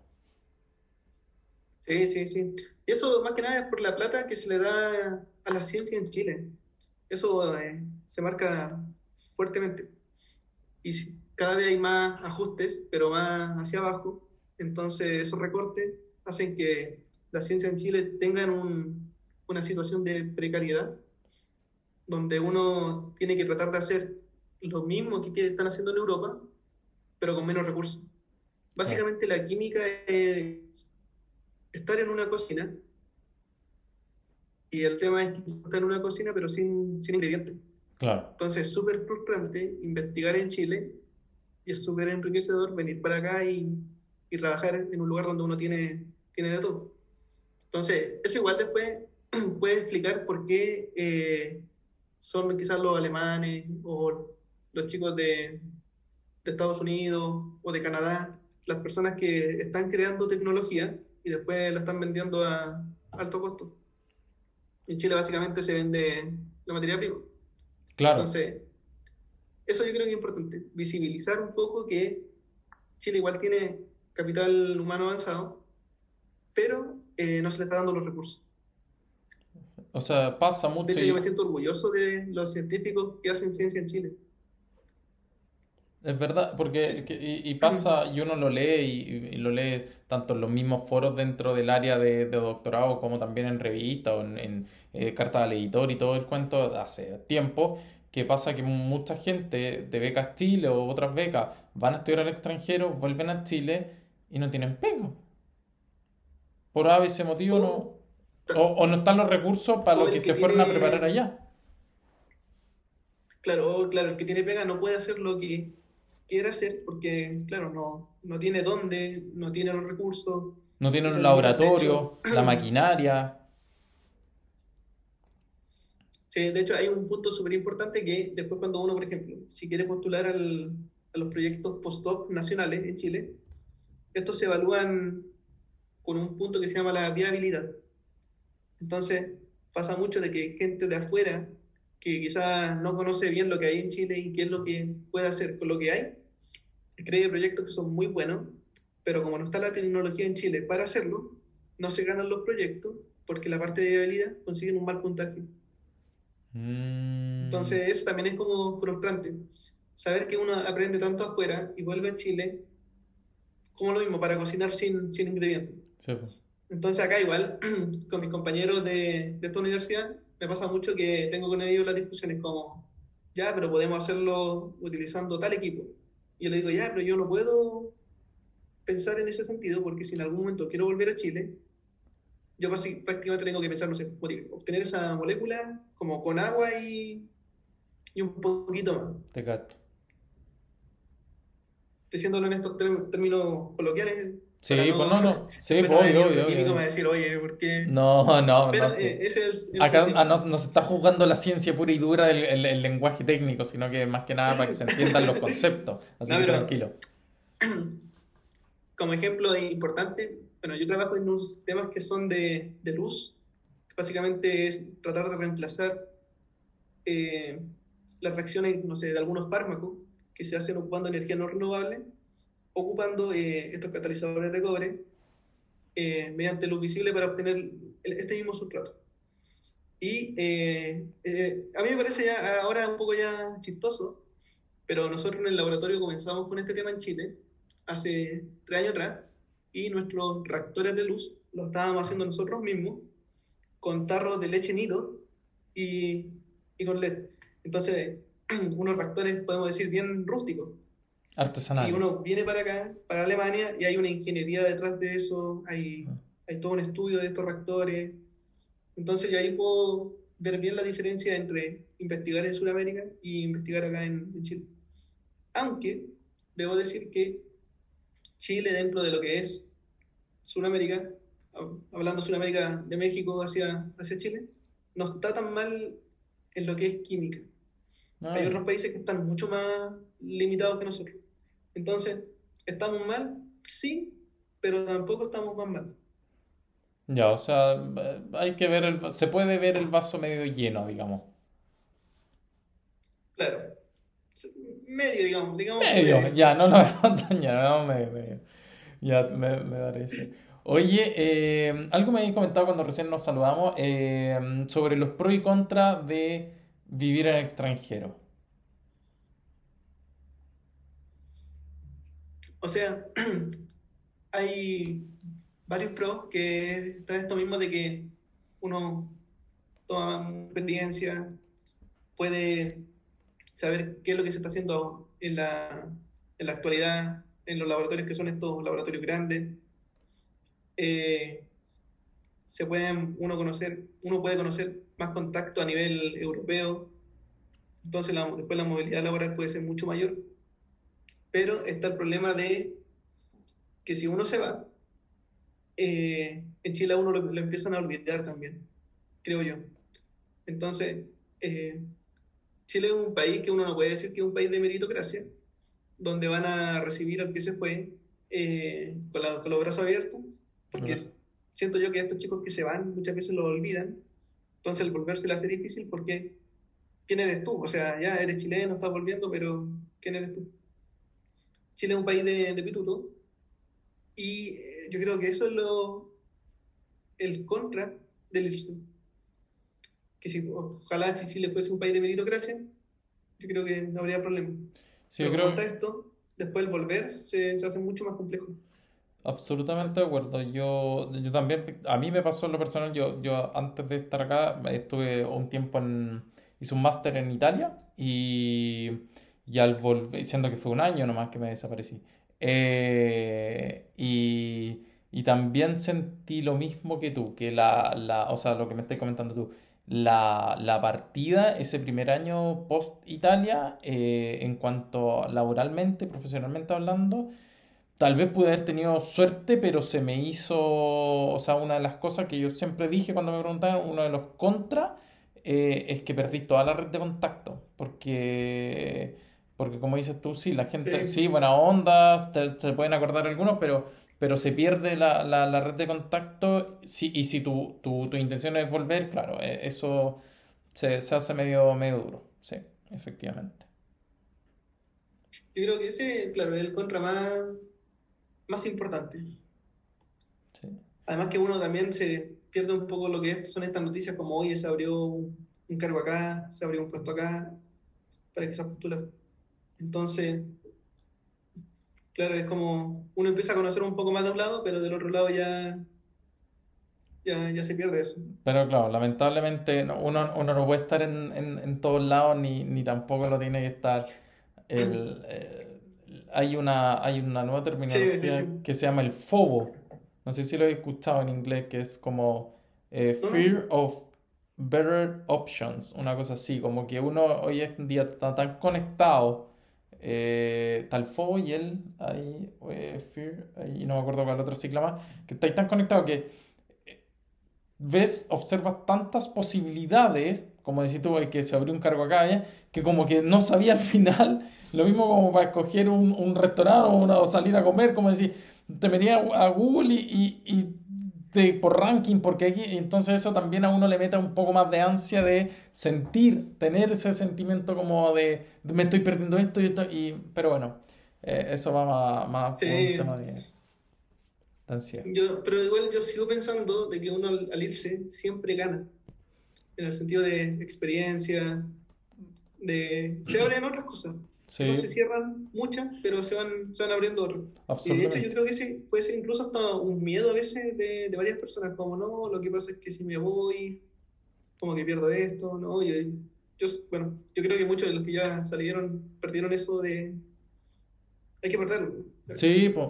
Sí, sí, sí. Y eso más que nada es por la plata que se le da a la ciencia en Chile. Eso eh, se marca fuertemente. Y cada vez hay más ajustes, pero más hacia abajo. Entonces esos recortes hacen que la ciencia en Chile tenga una situación de precariedad, donde uno tiene que tratar de hacer lo mismo que están haciendo en Europa, pero con menos recursos. Básicamente la química es estar en una cocina y el tema es que estar en una cocina pero sin, sin ingredientes. Claro. Entonces es súper frustrante investigar en Chile y es súper enriquecedor venir para acá y, y, trabajar en un lugar donde uno tiene, tiene de todo. Entonces, eso igual después puede explicar por qué eh, son quizás los alemanes o los chicos de, Estados Unidos o de Canadá, las personas que están creando tecnología y después la están vendiendo a alto costo. En Chile básicamente se vende la materia prima. Claro. Entonces, eso yo creo que es importante, visibilizar un poco que Chile igual tiene capital humano avanzado, pero eh, no se le está dando los recursos. O sea, pasa mucho. De hecho, yo me siento orgulloso de los científicos que hacen ciencia en Chile. Es verdad, porque y, pasa, y uno lo lee y, lo lee tanto en los mismos foros dentro del área de, doctorado como también en revistas o en, en eh, cartas al editor y todo el cuento hace tiempo, que pasa que mucha gente de becas Chile o otras becas van a estudiar al extranjero, vuelven a Chile y no tienen pego. Por A ese motivo no. O, no están los recursos para los que, se fueron a preparar allá. Claro, claro, el que tiene pega no puede hacer lo que quiere hacer porque, claro, no, no tiene dónde, no tiene los recursos. No tiene un laboratorio, la maquinaria. Sí, de hecho hay un punto súper importante que después cuando uno, por ejemplo, si quiere postular al, a los proyectos postdoc nacionales en Chile, estos se evalúan con un punto que se llama la viabilidad. Entonces, pasa mucho de que gente de afuera que quizás no conoce bien lo que hay en Chile y qué es lo que puede hacer con lo que hay, cree proyectos que son muy buenos, pero como no está la tecnología en Chile para hacerlo, no se ganan los proyectos porque la parte de viabilidad consiguen un mal puntaje. Mm. Entonces, eso también es como frustrante. Saber que uno aprende tanto afuera y vuelve a Chile, como lo mismo, para cocinar sin, sin ingredientes. Entonces, acá igual, con mis compañeros de, de esta universidad, me pasa mucho que tengo con ellos las discusiones como, ya, pero podemos hacerlo utilizando tal equipo. Y yo le digo, ya, pero yo no puedo pensar en ese sentido porque si en algún momento quiero volver a Chile, yo prácticamente tengo que pensar, no sé, obtener esa molécula como con agua y, y un poquito más. Te gato. Diciéndolo en estos términos coloquiales, Sí, pues no, no. Sí, pues obvio, obvio. obvio. me decir, oye, ¿por qué? No, no, Pero, no. Eh, ese es el, Acá ah, no, se está jugando la ciencia pura y dura del el, lenguaje técnico, sino que más que nada para que se entiendan los conceptos. Así que tranquilo. Como ejemplo importante, bueno, yo trabajo en unos temas que son de, de luz, que básicamente es tratar de reemplazar eh, las reacciones, no sé, de algunos fármacos que se hacen ocupando energía no renovable ocupando eh, estos catalizadores de cobre eh, mediante luz visible para obtener este mismo sustrato. Y eh, a mí me parece ya, ahora un poco ya chistoso, pero nosotros en el laboratorio comenzamos con este tema en Chile hace tres años atrás y nuestros reactores de luz los estábamos haciendo nosotros mismos con tarros de leche nido y, y con LED. Entonces, unos reactores, podemos decir, bien rústicos, Artesanal. Y uno viene para acá, para Alemania, y hay una ingeniería detrás de eso, hay, ah. hay todo un estudio de estos reactores. Entonces, ya ahí puedo ver bien la diferencia entre investigar en Sudamérica y investigar acá en, Chile. Aunque, debo decir que Chile, dentro de lo que es Sudamérica, hablando Sudamérica de México hacia, hacia Chile, no está tan mal en lo que es química. Hay otros países que están mucho más limitados que nosotros. Entonces, ¿estamos mal? Sí, pero tampoco estamos más mal. Ya, o sea, hay que ver, el, se puede ver el vaso medio lleno, digamos. Claro. Medio, digamos. digamos medio, ya, no, no, no, medio, medio. Ya, me, me parece. Oye, eh, algo me habéis comentado cuando recién nos saludamos eh, sobre los pros y contras de vivir en extranjero. O sea, hay varios pros que está esto mismo de que uno toma experiencia, puede saber qué es lo que se está haciendo en la, actualidad, en los laboratorios que son estos laboratorios grandes. Eh, se pueden uno conocer, uno puede conocer más contacto a nivel europeo, entonces después la movilidad laboral puede ser mucho mayor pero está el problema de que si uno se va, eh, en Chile a uno lo, empiezan a olvidar también, creo yo. Entonces, eh, Chile es un país que uno no puede decir que es un país de meritocracia, donde van a recibir al que se fue eh, con, los brazos abiertos, porque siento yo que estos chicos que se van muchas veces lo olvidan, entonces el volverse le hace difícil porque ¿quién eres tú? O sea, ya eres chileno, estás volviendo, pero ¿quién eres tú? Chile es un país de, de pituto y eh, yo creo que eso es lo el contra del irse. Que si ojalá si Chile fuese un país de meritocracia, yo creo que no habría problema. Sí, Pero creo con esto, después el volver se, se hace mucho más complejo. Absolutamente de acuerdo. Yo, yo también, a mí me pasó en lo personal, yo, yo antes de estar acá estuve un tiempo en, hice un máster en Italia y, y al volver, siendo que fue un año nomás que me desaparecí. Eh, y, y también sentí lo mismo que tú, que la, la, o sea, lo que me estás comentando tú, la, la partida ese primer año post Italia, eh, en cuanto laboralmente, profesionalmente hablando, Tal vez pude haber tenido suerte, pero se me hizo, o sea, una de las cosas que yo siempre dije cuando me preguntaban, uno de los contras, eh, es que perdí toda la red de contacto, porque, porque como dices tú, sí, la gente, Sí, sí, buena onda, te, te pueden acordar algunos, pero, pero se pierde la, la, la red de contacto, sí, y si tu, tu, tu intención es volver, claro, eh, eso se, se hace medio, medio duro, sí, efectivamente. yo creo que ese, claro, es el contra más, más importante. Sí. Además que uno también se pierde un poco lo que son estas noticias como, oye, se abrió un, un cargo acá, se abrió un puesto acá, para que se postular. Entonces, claro, es como uno empieza a conocer un poco más de un lado, pero del otro lado ya, ya, ya se pierde eso. Pero claro, lamentablemente no- uno, uno no puede estar en, en, en todos lados ni, ni tampoco lo tiene que estar. El, eh, hay una, hay una nueva Sí, sí, terminología sí. que se llama el FOBO. No sé si lo he escuchado en inglés, que es como eh, Fear of Better Options, una cosa así, como que uno hoy en día está tan conectado, eh, FOBO y el ahí, eh, Fear, y no me acuerdo cuál otro sigla más, que estáis tan conectado que ves, observas tantas posibilidades, como decís tú, "Ay, que se abrió un cargo acá, ¿eh? que como que no sabía al final, lo mismo como para escoger un, un restaurante o, salir a comer, como decir, te metías a Google y te- por ranking, porque aquí, entonces eso también a uno le mete un poco más de ansia de sentir, tener ese sentimiento como de, de me estoy perdiendo esto y esto, y, pero bueno, eh, eso va más, más por un Sí. tema de, de ansiedad. Yo, pero igual yo sigo pensando de que uno al, al irse siempre gana, en el sentido de experiencia, de... Se abren otras cosas. Quizás se Sí, cierran muchas, pero se van, se van abriendo otras. Y de hecho yo creo que ese puede ser incluso hasta un miedo a veces de, de varias personas, como no, lo que pasa es que si me voy, como que pierdo esto, no, yo, yo, bueno, yo creo que muchos de los que ya salieron perdieron eso de, hay que perderlo. Sí, pues,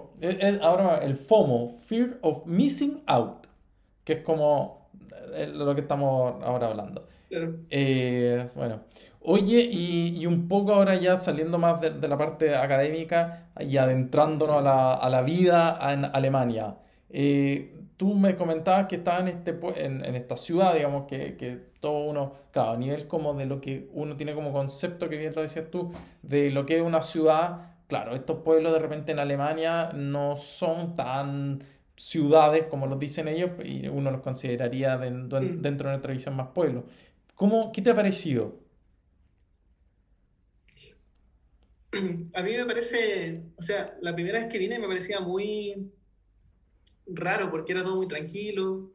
ahora el FOMO, Fear of Missing Out, que es como eh, lo que estamos ahora hablando. Claro. Eh, bueno, oye, y, y un poco ahora ya saliendo más de, de la parte académica y adentrándonos a la, a la vida en Alemania. Eh, tú me comentabas que estabas en, este, en, en esta ciudad, digamos, que, que todo uno, claro, a nivel como de lo que uno tiene como concepto, que bien lo decías tú, de lo que es una ciudad, claro, estos pueblos de repente en Alemania no son tan ciudades como los dicen ellos y uno los consideraría Mm. dentro de nuestra visión más pueblos. ¿Cómo, qué te ha parecido? A mí me parece, o sea, la primera vez que vine me parecía muy raro porque era todo muy tranquilo.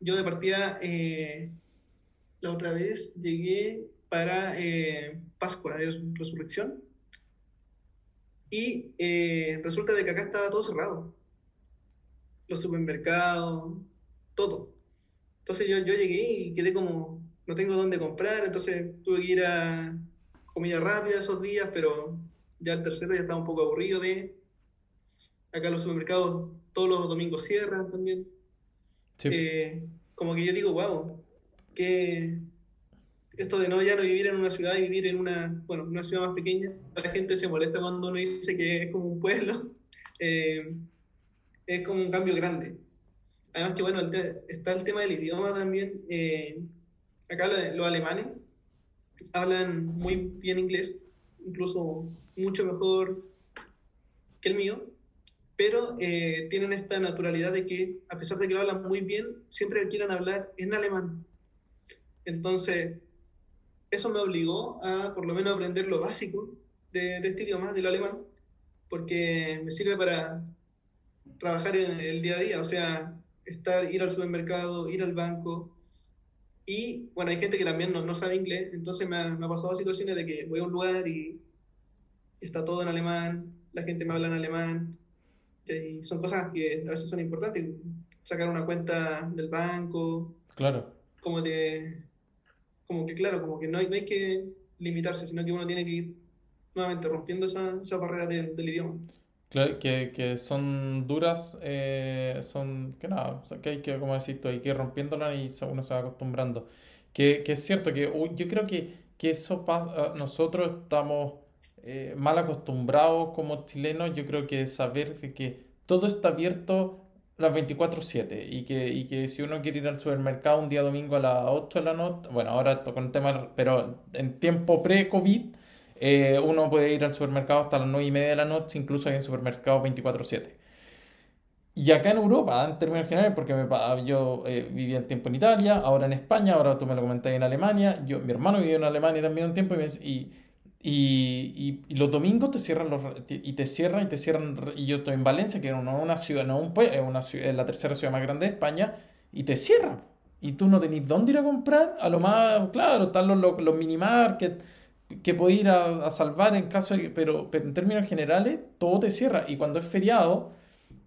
Yo de partida, eh, la otra vez llegué para eh, Pascua, de Resurrección, y eh, resulta de que acá estaba todo cerrado. Los supermercados, todo. Entonces yo, yo llegué y quedé como, no tengo dónde comprar, entonces tuve que ir a comida rápida esos días, pero ya el tercero ya estaba un poco aburrido de... Acá los supermercados todos los domingos cierran también. Sí, Eh, como que yo digo, wow, que esto de no ya no vivir en una ciudad y vivir en una, bueno, una ciudad más pequeña, la gente se molesta cuando uno dice que es como un pueblo, eh, es como un cambio grande. Además que bueno, el está el tema del idioma también. eh, acá lo- los alemanes hablan muy bien inglés, incluso mucho mejor que el mío, pero eh, tienen esta naturalidad de que, a pesar de que lo hablan muy bien, siempre quieren hablar en alemán. Entonces, eso me obligó a por lo menos aprender lo básico de, de este idioma, del alemán, porque me sirve para trabajar en el día a día, o sea, estar, ir al supermercado, ir al banco. Y bueno, hay gente que también no, no sabe inglés, entonces me ha, me ha, pasado situaciones de que voy a un lugar y está todo en alemán, la gente me habla en alemán, y son cosas que a veces son importantes, sacar una cuenta del banco. Claro. Como de, como que claro, como que no hay, no hay que limitarse, sino que uno tiene que ir nuevamente rompiendo esa, esa barrera del, del idioma. Claro, que, que son duras, eh, son que nada, que hay que, como decís tú, hay que ir rompiéndolas y uno se va acostumbrando. Que, que es cierto que yo creo que, que eso pasa, nosotros estamos eh, mal acostumbrados como chilenos, yo creo que saber de que todo está abierto las 24/7 y que, y que si uno quiere ir al supermercado un día domingo a las 8 de la noche, bueno, ahora con el tema, pero en tiempo pre-COVID, eh, uno puede ir al supermercado hasta las 9 y media de la noche, incluso hay en supermercados 24/7. Y acá en Europa, en términos generales, porque me, yo eh, vivía el tiempo en Italia, ahora en España, ahora tú me lo comentaste en Alemania, yo, mi hermano vivió en Alemania también un tiempo y, me, y y, y, los domingos te cierran los y te cierran y te cierran y yo estoy en Valencia que es una, una ciudad no un es una ciudad, es la tercera ciudad más grande de España y te cierran. Y tú no tenés dónde ir a comprar a lo más claro están los, los, los mini market que puedes ir a, a, salvar en caso de pero, pero en términos generales todo te cierra. Y cuando es feriado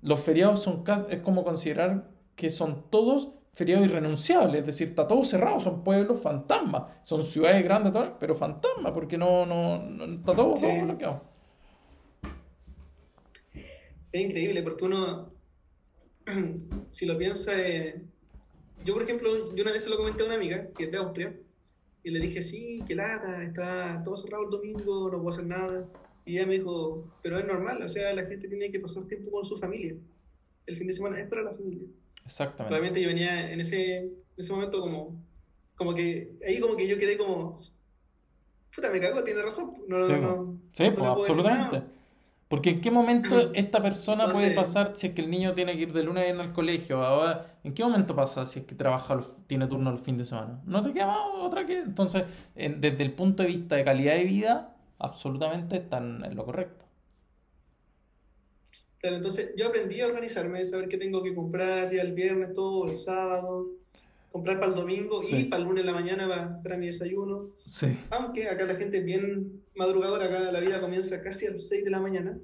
los feriados son es como considerar que son todos feriado irrenunciable, es decir, está todo cerrado, son pueblos fantasmas, son ciudades grandes, pero fantasmas, porque no, no, no está todo, sí. todo bloqueado. Es increíble, porque uno, si lo piensa, eh, yo por ejemplo, yo una vez se lo comenté a una amiga, que es de Austria, y le dije, sí, que lata, está todo cerrado el domingo, no puedo hacer nada. Y ella me dijo, pero es normal, o sea, la gente tiene que pasar tiempo con su familia. El fin de semana es para la familia. Exactamente. Obviamente yo venía en ese, en ese momento como, como que, ahí como que yo quedé como, puta, me cagó, tiene razón. No, sí, no, sí no pues, absolutamente. Porque en qué momento esta persona puede sé. pasar si es que el niño tiene que ir de lunes a viernes al colegio. Ahora, ¿en qué momento pasa si es que trabaja, tiene turno el fin de semana? No te queda más otra que... Entonces, en, desde el punto de vista de calidad de vida, absolutamente están en lo correcto. Claro, entonces yo aprendí a organizarme, saber qué tengo que comprar ya el viernes, todo, el sábado, comprar para el domingo sí. y para el lunes en la mañana para, para mi desayuno. Sí. Aunque acá la gente es bien madrugadora, acá la vida comienza casi a las 6 de la mañana.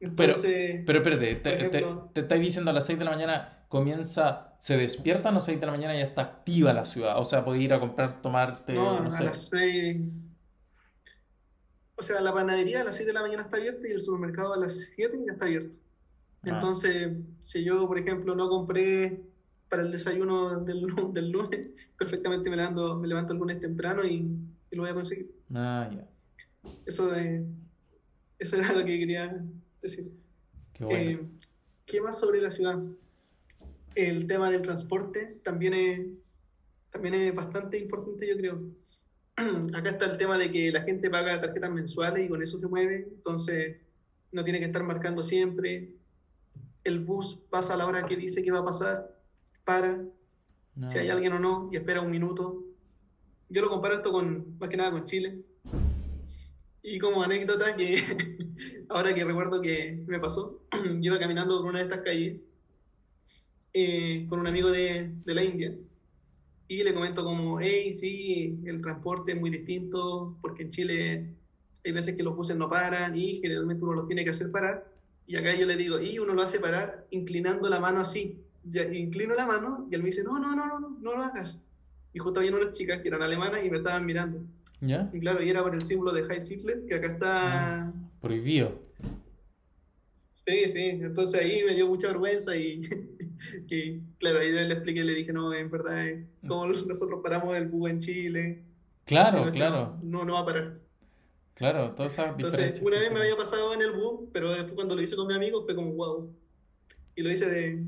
Entonces, pero, pero espérate, te, ejemplo, te, te estáis diciendo a las 6 de la mañana comienza, se despiertan a las 6 de la mañana y ya está activa la ciudad. O sea, podés ir a comprar, tomarte. No, no a sé. las 6 o sea, la panadería a las 7 de la mañana está abierta y el supermercado a las 7 ya está abierto. Ah. Entonces, si yo, por ejemplo, no compré para el desayuno del, del lunes, perfectamente me levanto, me levanto el lunes temprano y, y lo voy a conseguir. Ah, ya. Eso, de, eso era lo que quería decir. Qué, bueno. eh, ¿Qué más sobre la ciudad? El tema del transporte también es, también es bastante importante, yo creo acá está el tema de que la gente paga tarjetas mensuales y con eso se mueve, entonces no tiene que estar marcando siempre. El bus pasa a la hora que dice que va a pasar, para, no. si hay alguien o no, y espera un minuto. Yo lo comparo esto con, más que nada con Chile. Y como anécdota, que ahora que recuerdo que me pasó, yo iba caminando por una de estas calles eh, con un amigo de, de la India y le comento como, hey, sí, el transporte es muy distinto, porque en Chile hay veces que los buses no paran y generalmente uno los tiene que hacer parar. Y acá yo le digo, y uno lo hace parar inclinando la mano así. Ya, inclino la mano y él me dice, no, no, no, no, no, no lo hagas. Y justo había unas chicas que eran alemanas y me estaban mirando. ¿Ya? Y claro, y era por el símbolo de Heil Hitler, que acá está... Ah, prohibido. Sí, sí, entonces ahí me dio mucha vergüenza y, y claro, ahí le expliqué, le dije, no, en verdad, como nosotros paramos el bus en Chile. Claro, claro. No, no va a parar. Claro, todas esas Entonces, una vez me había pasado en el bus, pero después cuando lo hice con mi amigo fue como, wow. Y lo hice de...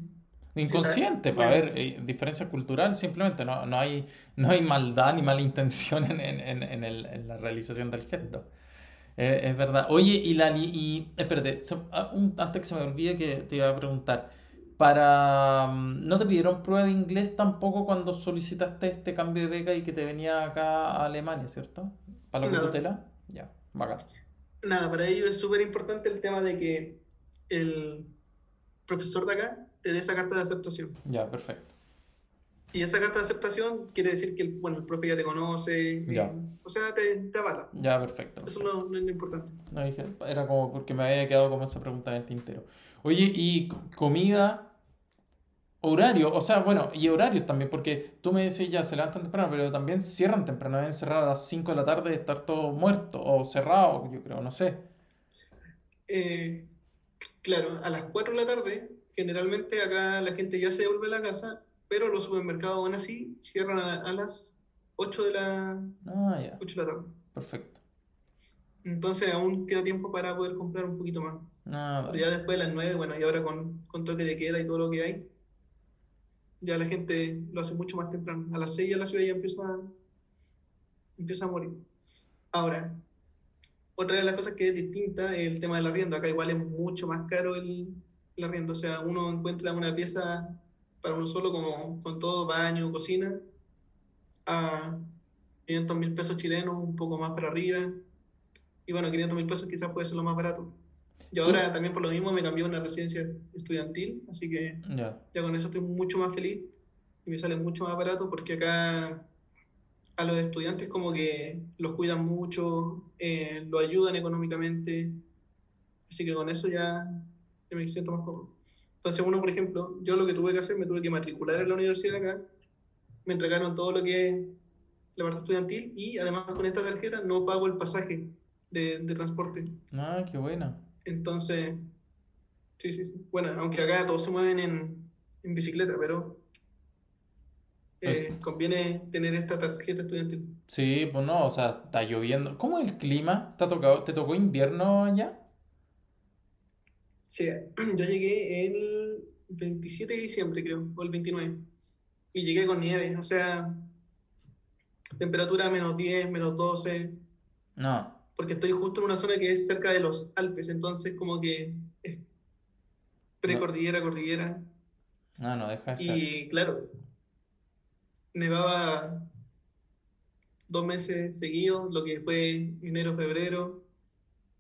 Inconsciente, para ver, eh, diferencia cultural simplemente, no, no, hay, no hay maldad ni mala intención en, en, en, el, en la realización del gesto. Eh, es verdad. Oye, y la y espérate, so, un, antes que se me olvide que te iba a preguntar, para... mm, ¿No te pidieron prueba de inglés tampoco cuando solicitaste este cambio de beca y que te venía acá a Alemania, ¿cierto? Para la tutela. Ya, bacán. Nada, para ello es súper importante el tema de que el profesor de acá te dé esa carta de aceptación. Ya, perfecto. Y esa carta de aceptación quiere decir que el, bueno, el profe ya te conoce, Ya. eh, o sea, te, te avala. Ya, perfecto. Eso perfecto. no, no es lo importante. No dije, era como porque me había quedado como esa pregunta en el tintero. Oye, y co- comida, horario, o sea, bueno, y horarios también, porque tú me dices ya se levantan temprano, pero también cierran temprano, deben cerrar a las 5 de la tarde y estar todo muerto, o cerrado, yo creo, no sé. Eh, claro, a las 4 de la tarde, generalmente acá la gente ya se devuelve a la casa, pero los supermercados aún así cierran a, a las 8 de la, Ah, ya, 8 de la tarde. perfecto. Entonces aún queda tiempo para poder comprar un poquito más. Nada. Pero ya después de las 9, bueno, y ahora con, con toque de queda y todo lo que hay, ya la gente lo hace mucho más temprano. A las 6 ya la ciudad ya empieza, empieza a morir. Ahora, otra de las cosas que es distinta es el tema del arriendo. Acá igual es mucho más caro el, el arriendo. O sea, uno encuentra una pieza para uno solo, como con todo, baño, cocina, a 500 mil pesos chilenos, un poco más para arriba. Y bueno, 500 mil pesos quizás puede ser lo más barato. Y ahora también por lo mismo me cambié a una residencia estudiantil, así que Ya, ya con eso estoy mucho más feliz y me sale mucho más barato porque acá a los estudiantes como que los cuidan mucho, eh, los ayudan económicamente, así que con eso ya, ya me siento más cómodo. Entonces uno, por ejemplo, yo lo que tuve que hacer, me tuve que matricular en la universidad acá, me entregaron todo lo que es la parte estudiantil y además con esta tarjeta no pago el pasaje de, de transporte. ah, qué buena. Entonces, sí, sí, sí. Bueno, aunque acá todos se mueven en, en bicicleta, pero eh, conviene tener esta tarjeta estudiantil. Sí, pues no, o sea, está lloviendo. ¿Cómo el clima? ¿Te ha tocado, te tocó invierno allá? Sí, yo llegué el 27 de diciembre, creo, o el 29, y llegué con nieve, o sea, temperatura menos 10, menos 12, No. Porque estoy justo en una zona que es cerca de los Alpes, entonces como que es precordillera, cordillera. No, no, deja de ser. Y claro, nevaba dos meses seguidos, lo que fue enero, febrero,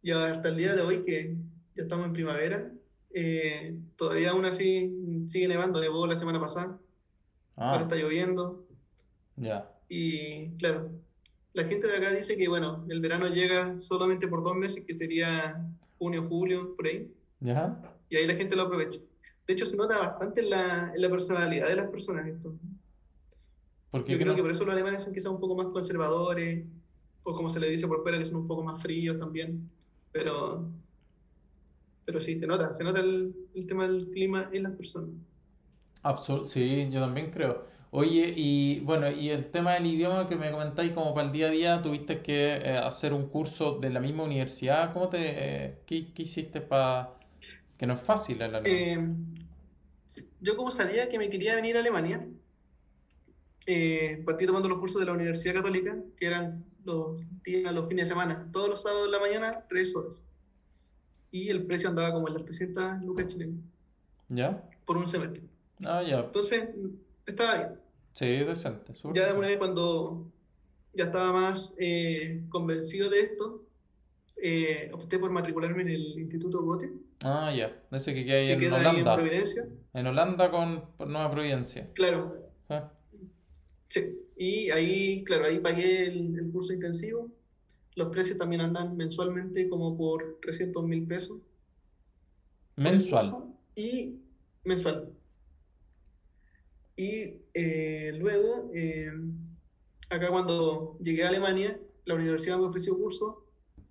y hasta el día de hoy que ya estamos en primavera, eh, todavía aún así sigue nevando, nevó la semana pasada, ahora Ah, está lloviendo, ya. y claro, la gente de acá dice que bueno, el verano llega solamente por dos meses, que sería junio, julio, por ahí, ¿Ya? y ahí la gente lo aprovecha. De hecho, se nota bastante en la, en la personalidad de las personas esto. ¿Por qué Yo creo no? que por eso los alemanes son quizás un poco más conservadores, o como se le dice por fuera, que son un poco más fríos también. Pero, pero sí, se nota, se nota el, el tema del clima en las personas. Absol- sí, yo también creo. Oye, y bueno, y el tema del idioma que me comentáis como para el día a día, tuviste que eh, hacer un curso de la misma universidad, ¿cómo te, eh, qué, qué hiciste para, que no es fácil el alemán? Eh, yo como sabía que me quería venir a Alemania, eh, partí tomando los cursos de la Universidad Católica, que eran los días, los fines de semana, todos los sábados de la mañana, tres horas. Y el precio andaba como en las 300 lucas chilenas ¿Ya? por un semestre. Ah, ya. Entonces, estaba bien. Sí, decente, Ya decente. una vez cuando ya estaba más eh, convencido de esto, eh, opté por matricularme en el Instituto Goethe, Ah, ya. Ese que queda ahí que en queda ahí en Holanda. Providencia. En Holanda con Nueva Providencia. Claro, Ah, sí. Y ahí, claro, ahí pagué el, el curso intensivo. Los precios también andan mensualmente como por 300 mil pesos. Mensual. Y mensual. Y eh, luego, eh, acá cuando llegué a Alemania, la universidad me ofreció cursos,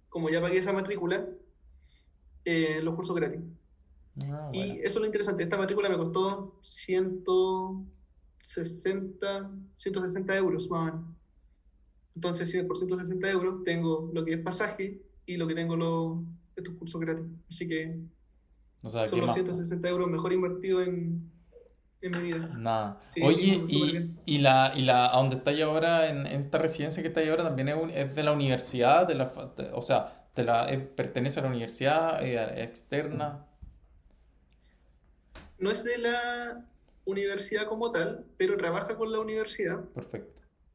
como ya pagué esa matrícula, eh, los cursos gratis. Ah, Y bueno. eso es lo interesante, esta matrícula me costó 160, 160 euros más o menos. Entonces, si por 160 euros tengo lo que es pasaje y lo que tengo los, estos cursos gratis. Así que O sea, son ¿qué los más? 160 euros mejor invertidos en, en mi vida. Nada. Sí, Oye, sí, y, y la, y la, a donde estáis ahora, en, en esta residencia que estáis ahora, también es, un- es de la universidad, de la, de- o sea, de la, es- pertenece a la universidad, eh, externa. no es de la universidad como tal, pero trabaja con la universidad. Perfecto.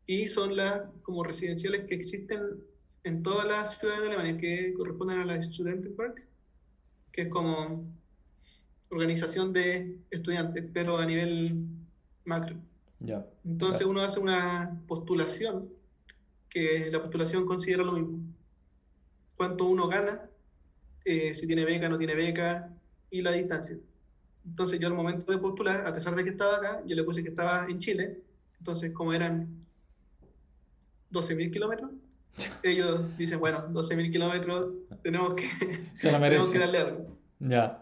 Y son las como residenciales que existen en todas las ciudades de Alemania que corresponden a la Studentenpark, que es como organización de estudiantes, pero a nivel macro. Entonces uno hace una postulación, que la postulación considera lo mismo. Cuánto uno gana, eh, si tiene beca, no tiene beca, y la distancia. Entonces yo al momento de postular, a pesar de que estaba acá, yo le puse que estaba en Chile, entonces como eran 12.000 kilómetros, ellos dicen, bueno, 12.000 kilómetros, tenemos que, Se tenemos que darle algo. Ya.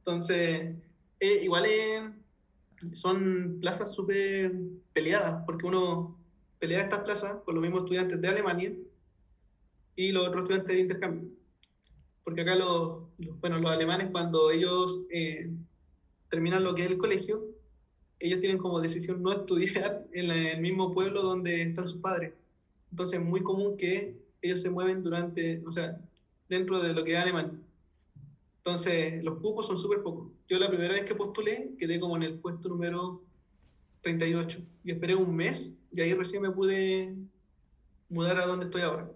Entonces, eh, igual son plazas súper peleadas, porque uno pelea estas plazas con los mismos estudiantes de Alemania y los otros estudiantes de intercambio. Porque acá los, los- bueno, los alemanes cuando ellos eh, terminan lo que es el colegio, ellos tienen como decisión no estudiar en el mismo pueblo donde están sus padres. Entonces es muy común que ellos se mueven durante, o sea, dentro de lo que es Alemania. Entonces, los cupos son súper pocos. Yo la primera vez que postulé quedé como en el puesto número 38 y esperé un mes y ahí recién me pude mudar a donde estoy ahora.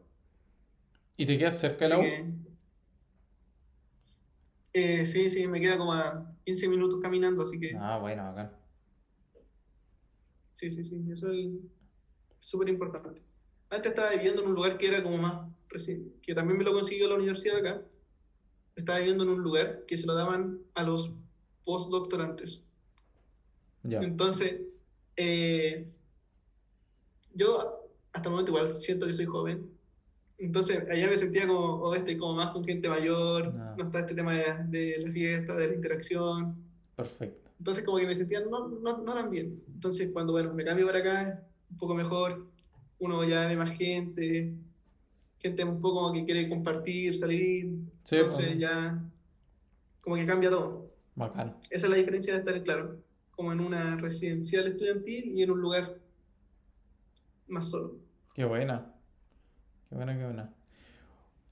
¿Y te quedas cerca de la U? que, eh, sí, sí, me queda como a 15 minutos caminando, así que Ah, bueno, bacán. sí, sí, sí, eso es súper importante. Antes estaba viviendo en un lugar que era como más que también me lo consiguió la universidad acá. Estaba viviendo en un lugar que se lo daban a los postdoctorantes. Ya. Entonces, eh, yo hasta el momento igual siento que soy joven. Entonces, allá me sentía como, oh, estoy como más con gente mayor, Ah. no está este tema de, de la fiesta, de la interacción. Perfecto. Entonces, como que me sentía no, no, no tan bien. Entonces, cuando, bueno, me cambio para acá, un poco mejor, uno ya ve más gente, gente un poco que quiere compartir, salir. Sí, Entonces, pues. ya como que cambia todo. Bacán. Esa es la diferencia de estar, claro, como en una residencial estudiantil y en un lugar más solo. Qué buena. Qué buena, qué buena.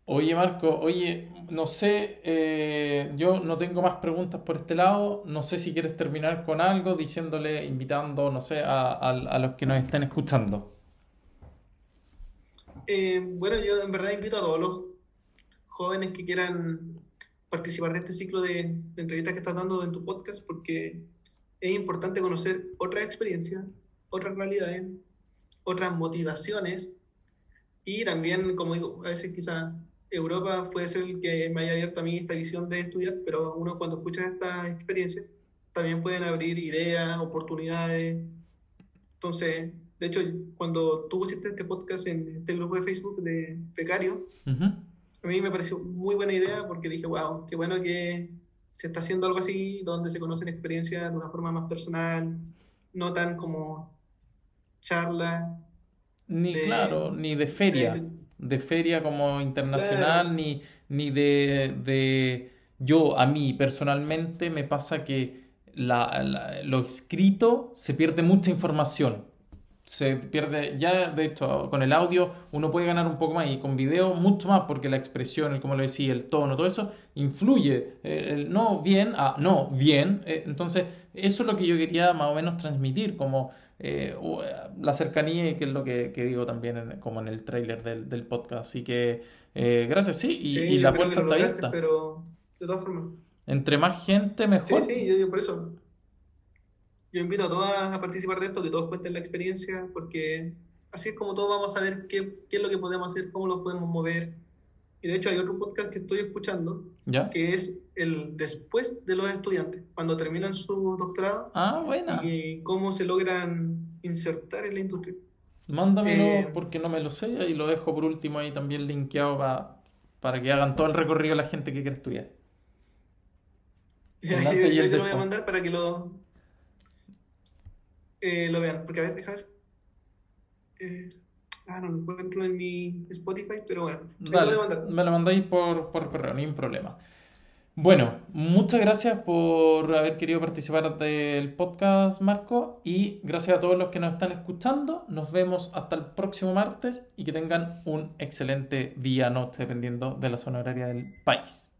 Oye, Marco, oye, no sé, eh, yo no tengo más preguntas por este lado. No sé si quieres terminar con algo, diciéndole, invitando, no sé, a, a- a los que nos estén escuchando. Eh, bueno, yo en verdad invito a todos los jóvenes que quieran participar de este ciclo de, de entrevistas que estás dando en tu podcast porque es importante conocer otras experiencias, otras realidades, otras motivaciones y también, como digo, a veces quizá Europa puede ser el que me haya abierto a mí esta visión de estudiar, pero uno cuando escucha estas experiencias también pueden abrir ideas, oportunidades. Entonces, de hecho, cuando tú pusiste este podcast en este grupo de Facebook de Becario, Ujú. a mí me pareció muy buena idea porque dije, wow, qué bueno que se está haciendo algo así, donde se conocen experiencias de una forma más personal, no tan como charla. Ni de- claro, ni de feria, de- de feria como internacional, Claro. ni, ni de, de... Yo, a mí personalmente, me pasa que la- la- lo escrito se pierde mucha información. Se pierde, ya de hecho, con el audio uno puede ganar un poco más y con video mucho más porque la expresión, el como lo decía, el tono, todo eso influye. Eh, El, no bien, a no bien. Eh, entonces, eso es lo que yo quería más o menos transmitir, como eh, la cercanía y que es lo que, que digo también en- como en el tráiler del, del podcast. Así que, eh, gracias, sí, y, Sí, la puerta está abierta. Pero de todas formas. Entre más gente, Sí, mejor. sí, yo, yo por eso. Yo invito a todas a participar de esto, que todos cuenten la experiencia, porque así es como todos vamos a ver qué, qué es lo que podemos hacer, cómo lo podemos mover. Y de hecho hay otro podcast que estoy escuchando, ¿Ya? que es el después de los estudiantes, cuando terminan su doctorado Ah, buena. y cómo se logran insertar en la industria. Mándamelo Eh, porque no me lo sé y lo dejo por último ahí también linkeado pa- para que hagan todo el recorrido la gente que quiere estudiar. Yo, te lo voy a mandar para que lo, eh, lo vean. Porque a ver, deja ver. Eh, ah, no lo encuentro en mi Spotify, pero bueno, lo Dale, mandar. me lo mandáis por, por correo, ni un problema. Bueno, muchas gracias por haber querido participar del podcast, Marco, y gracias a todos los que nos están escuchando. Nos vemos hasta el próximo martes y que tengan un excelente día, noche, dependiendo de la zona horaria del país.